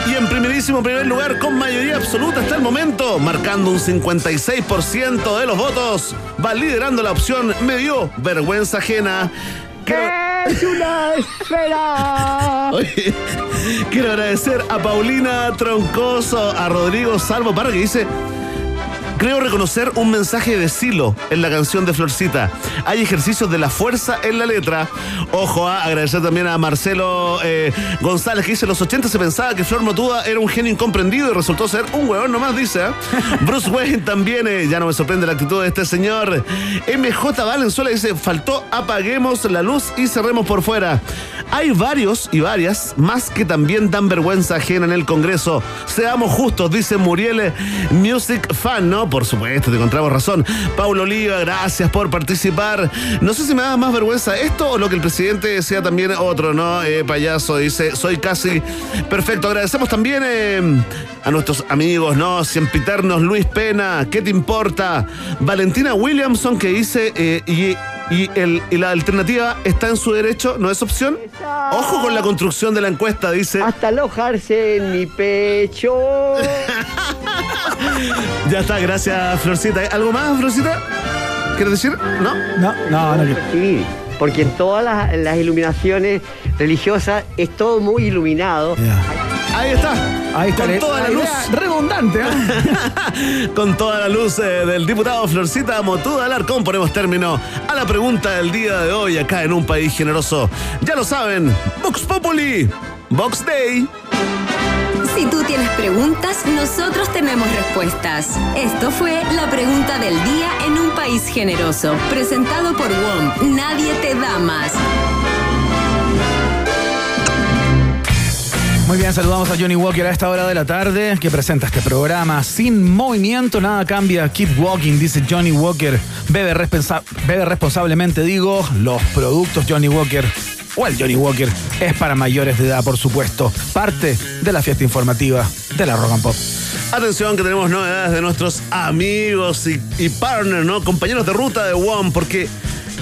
Y en primerísimo primer lugar, con mayoría absoluta hasta el momento, marcando un 56% de los votos, va liderando la opción Me dio vergüenza ajena. Es una esfera. Oye, quiero agradecer a Paulina Troncoso, a Rodrigo Salvo Parra que dice. Creo reconocer un mensaje de Silo en la canción de Florcita. Hay ejercicios de la fuerza en la letra. Ojo, a agradecer también a Marcelo eh, González, que dice: en los 80 se pensaba que Flor Motuda era un genio incomprendido y resultó ser un huevón nomás, dice. ¿eh? Bruce Wayne también, eh, ya no me sorprende la actitud de este señor. MJ Valenzuela dice: faltó apaguemos la luz y cerremos por fuera. Hay varios y varias más que también dan vergüenza ajena en el Congreso. Seamos justos, dice Muriel Music Fan, ¿no? Por supuesto, te encontramos razón. Paulo Oliva, gracias por participar. No sé si me da más vergüenza esto o lo que el presidente sea también otro, ¿no? Eh, payaso, dice, soy casi perfecto. Agradecemos también eh, a nuestros amigos, ¿no? Siempiternos, Luis Pena, ¿qué te importa? Valentina Williamson que dice, eh, y y, el, y la alternativa está en su derecho, no es opción. Ojo con la construcción de la encuesta, dice. Hasta alojarse en mi pecho. Ya está, gracias, Florcita. ¿Algo más, Florcita? ¿Quieres decir? ¿No? No, no, no. Sí, porque en todas las, las iluminaciones religiosas es todo muy iluminado. Ahí está. Ahí está. Con toda la luz. Redundante, ¿eh? Con toda la luz eh, del diputado Florcita Motuda Alarcón ponemos término a la pregunta del día de hoy acá en un país generoso. Ya lo saben, Vox Populi, Vox Day. Si tú tienes preguntas, nosotros tenemos respuestas. Esto fue la pregunta del día en un país generoso, presentado por WOM. Nadie te da más. Muy bien, saludamos a Johnny Walker a esta hora de la tarde que presenta este programa. Sin movimiento, nada cambia. Keep walking, dice Johnny Walker. Bebe, bebe responsablemente, digo. Los productos Johnny Walker o el Johnny Walker es para mayores de edad, por supuesto. Parte de la fiesta informativa de la Rock and Pop. Atención que tenemos novedades de nuestros amigos y, partners, ¿no? Compañeros de ruta de WOM, porque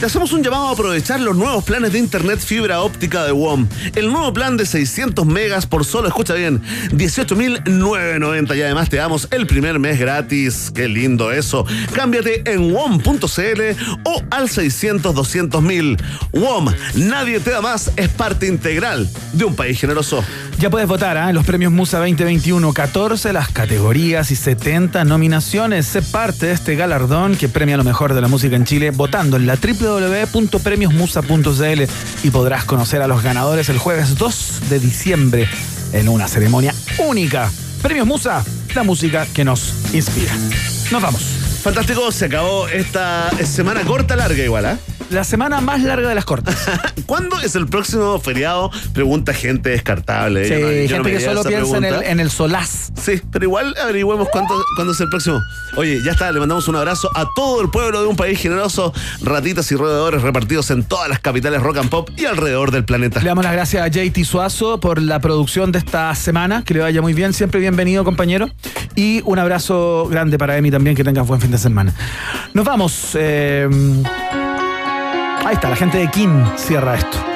te hacemos un llamado a aprovechar los nuevos planes de internet fibra óptica de WOM. El nuevo plan de 600 megas por solo, escucha bien, 18.990 y además te damos el primer mes gratis. Qué lindo eso. Cámbiate en WOM.cl o al 600 200.000. WOM, nadie te da más, es parte integral de un país generoso. Ya puedes votar ¿ah? en los premios Musa 2021, 14 las categorías y 70 nominaciones. Sé parte de este galardón que premia lo mejor de la música en Chile votando en la www.premiosmusa.cl y podrás conocer a los ganadores el jueves 2 de diciembre en una ceremonia única. Premios Musa, la música que nos inspira. Nos vamos. Fantástico, se acabó esta semana corta, larga igual, ¿ah? La semana más larga de las cortas. ¿Cuándo es el próximo feriado? Pregunta gente descartable. Sí, no- no gente que solo piensa en el, pregunta. en el solaz. Sí, pero igual averigüemos cuánto, cuándo es el próximo. Oye, ya está, le mandamos un abrazo a todo el pueblo de un país generoso, ratitas y roedores repartidos en todas las capitales rock and pop y alrededor del planeta. Le damos las gracias a JT Suazo por la producción de esta semana. Que le vaya muy bien. Siempre bienvenido, compañero. Y un abrazo grande para Emi también. Que tengan buen fin de semana. Nos vamos. eh, ahí está, la gente de Kim cierra esto.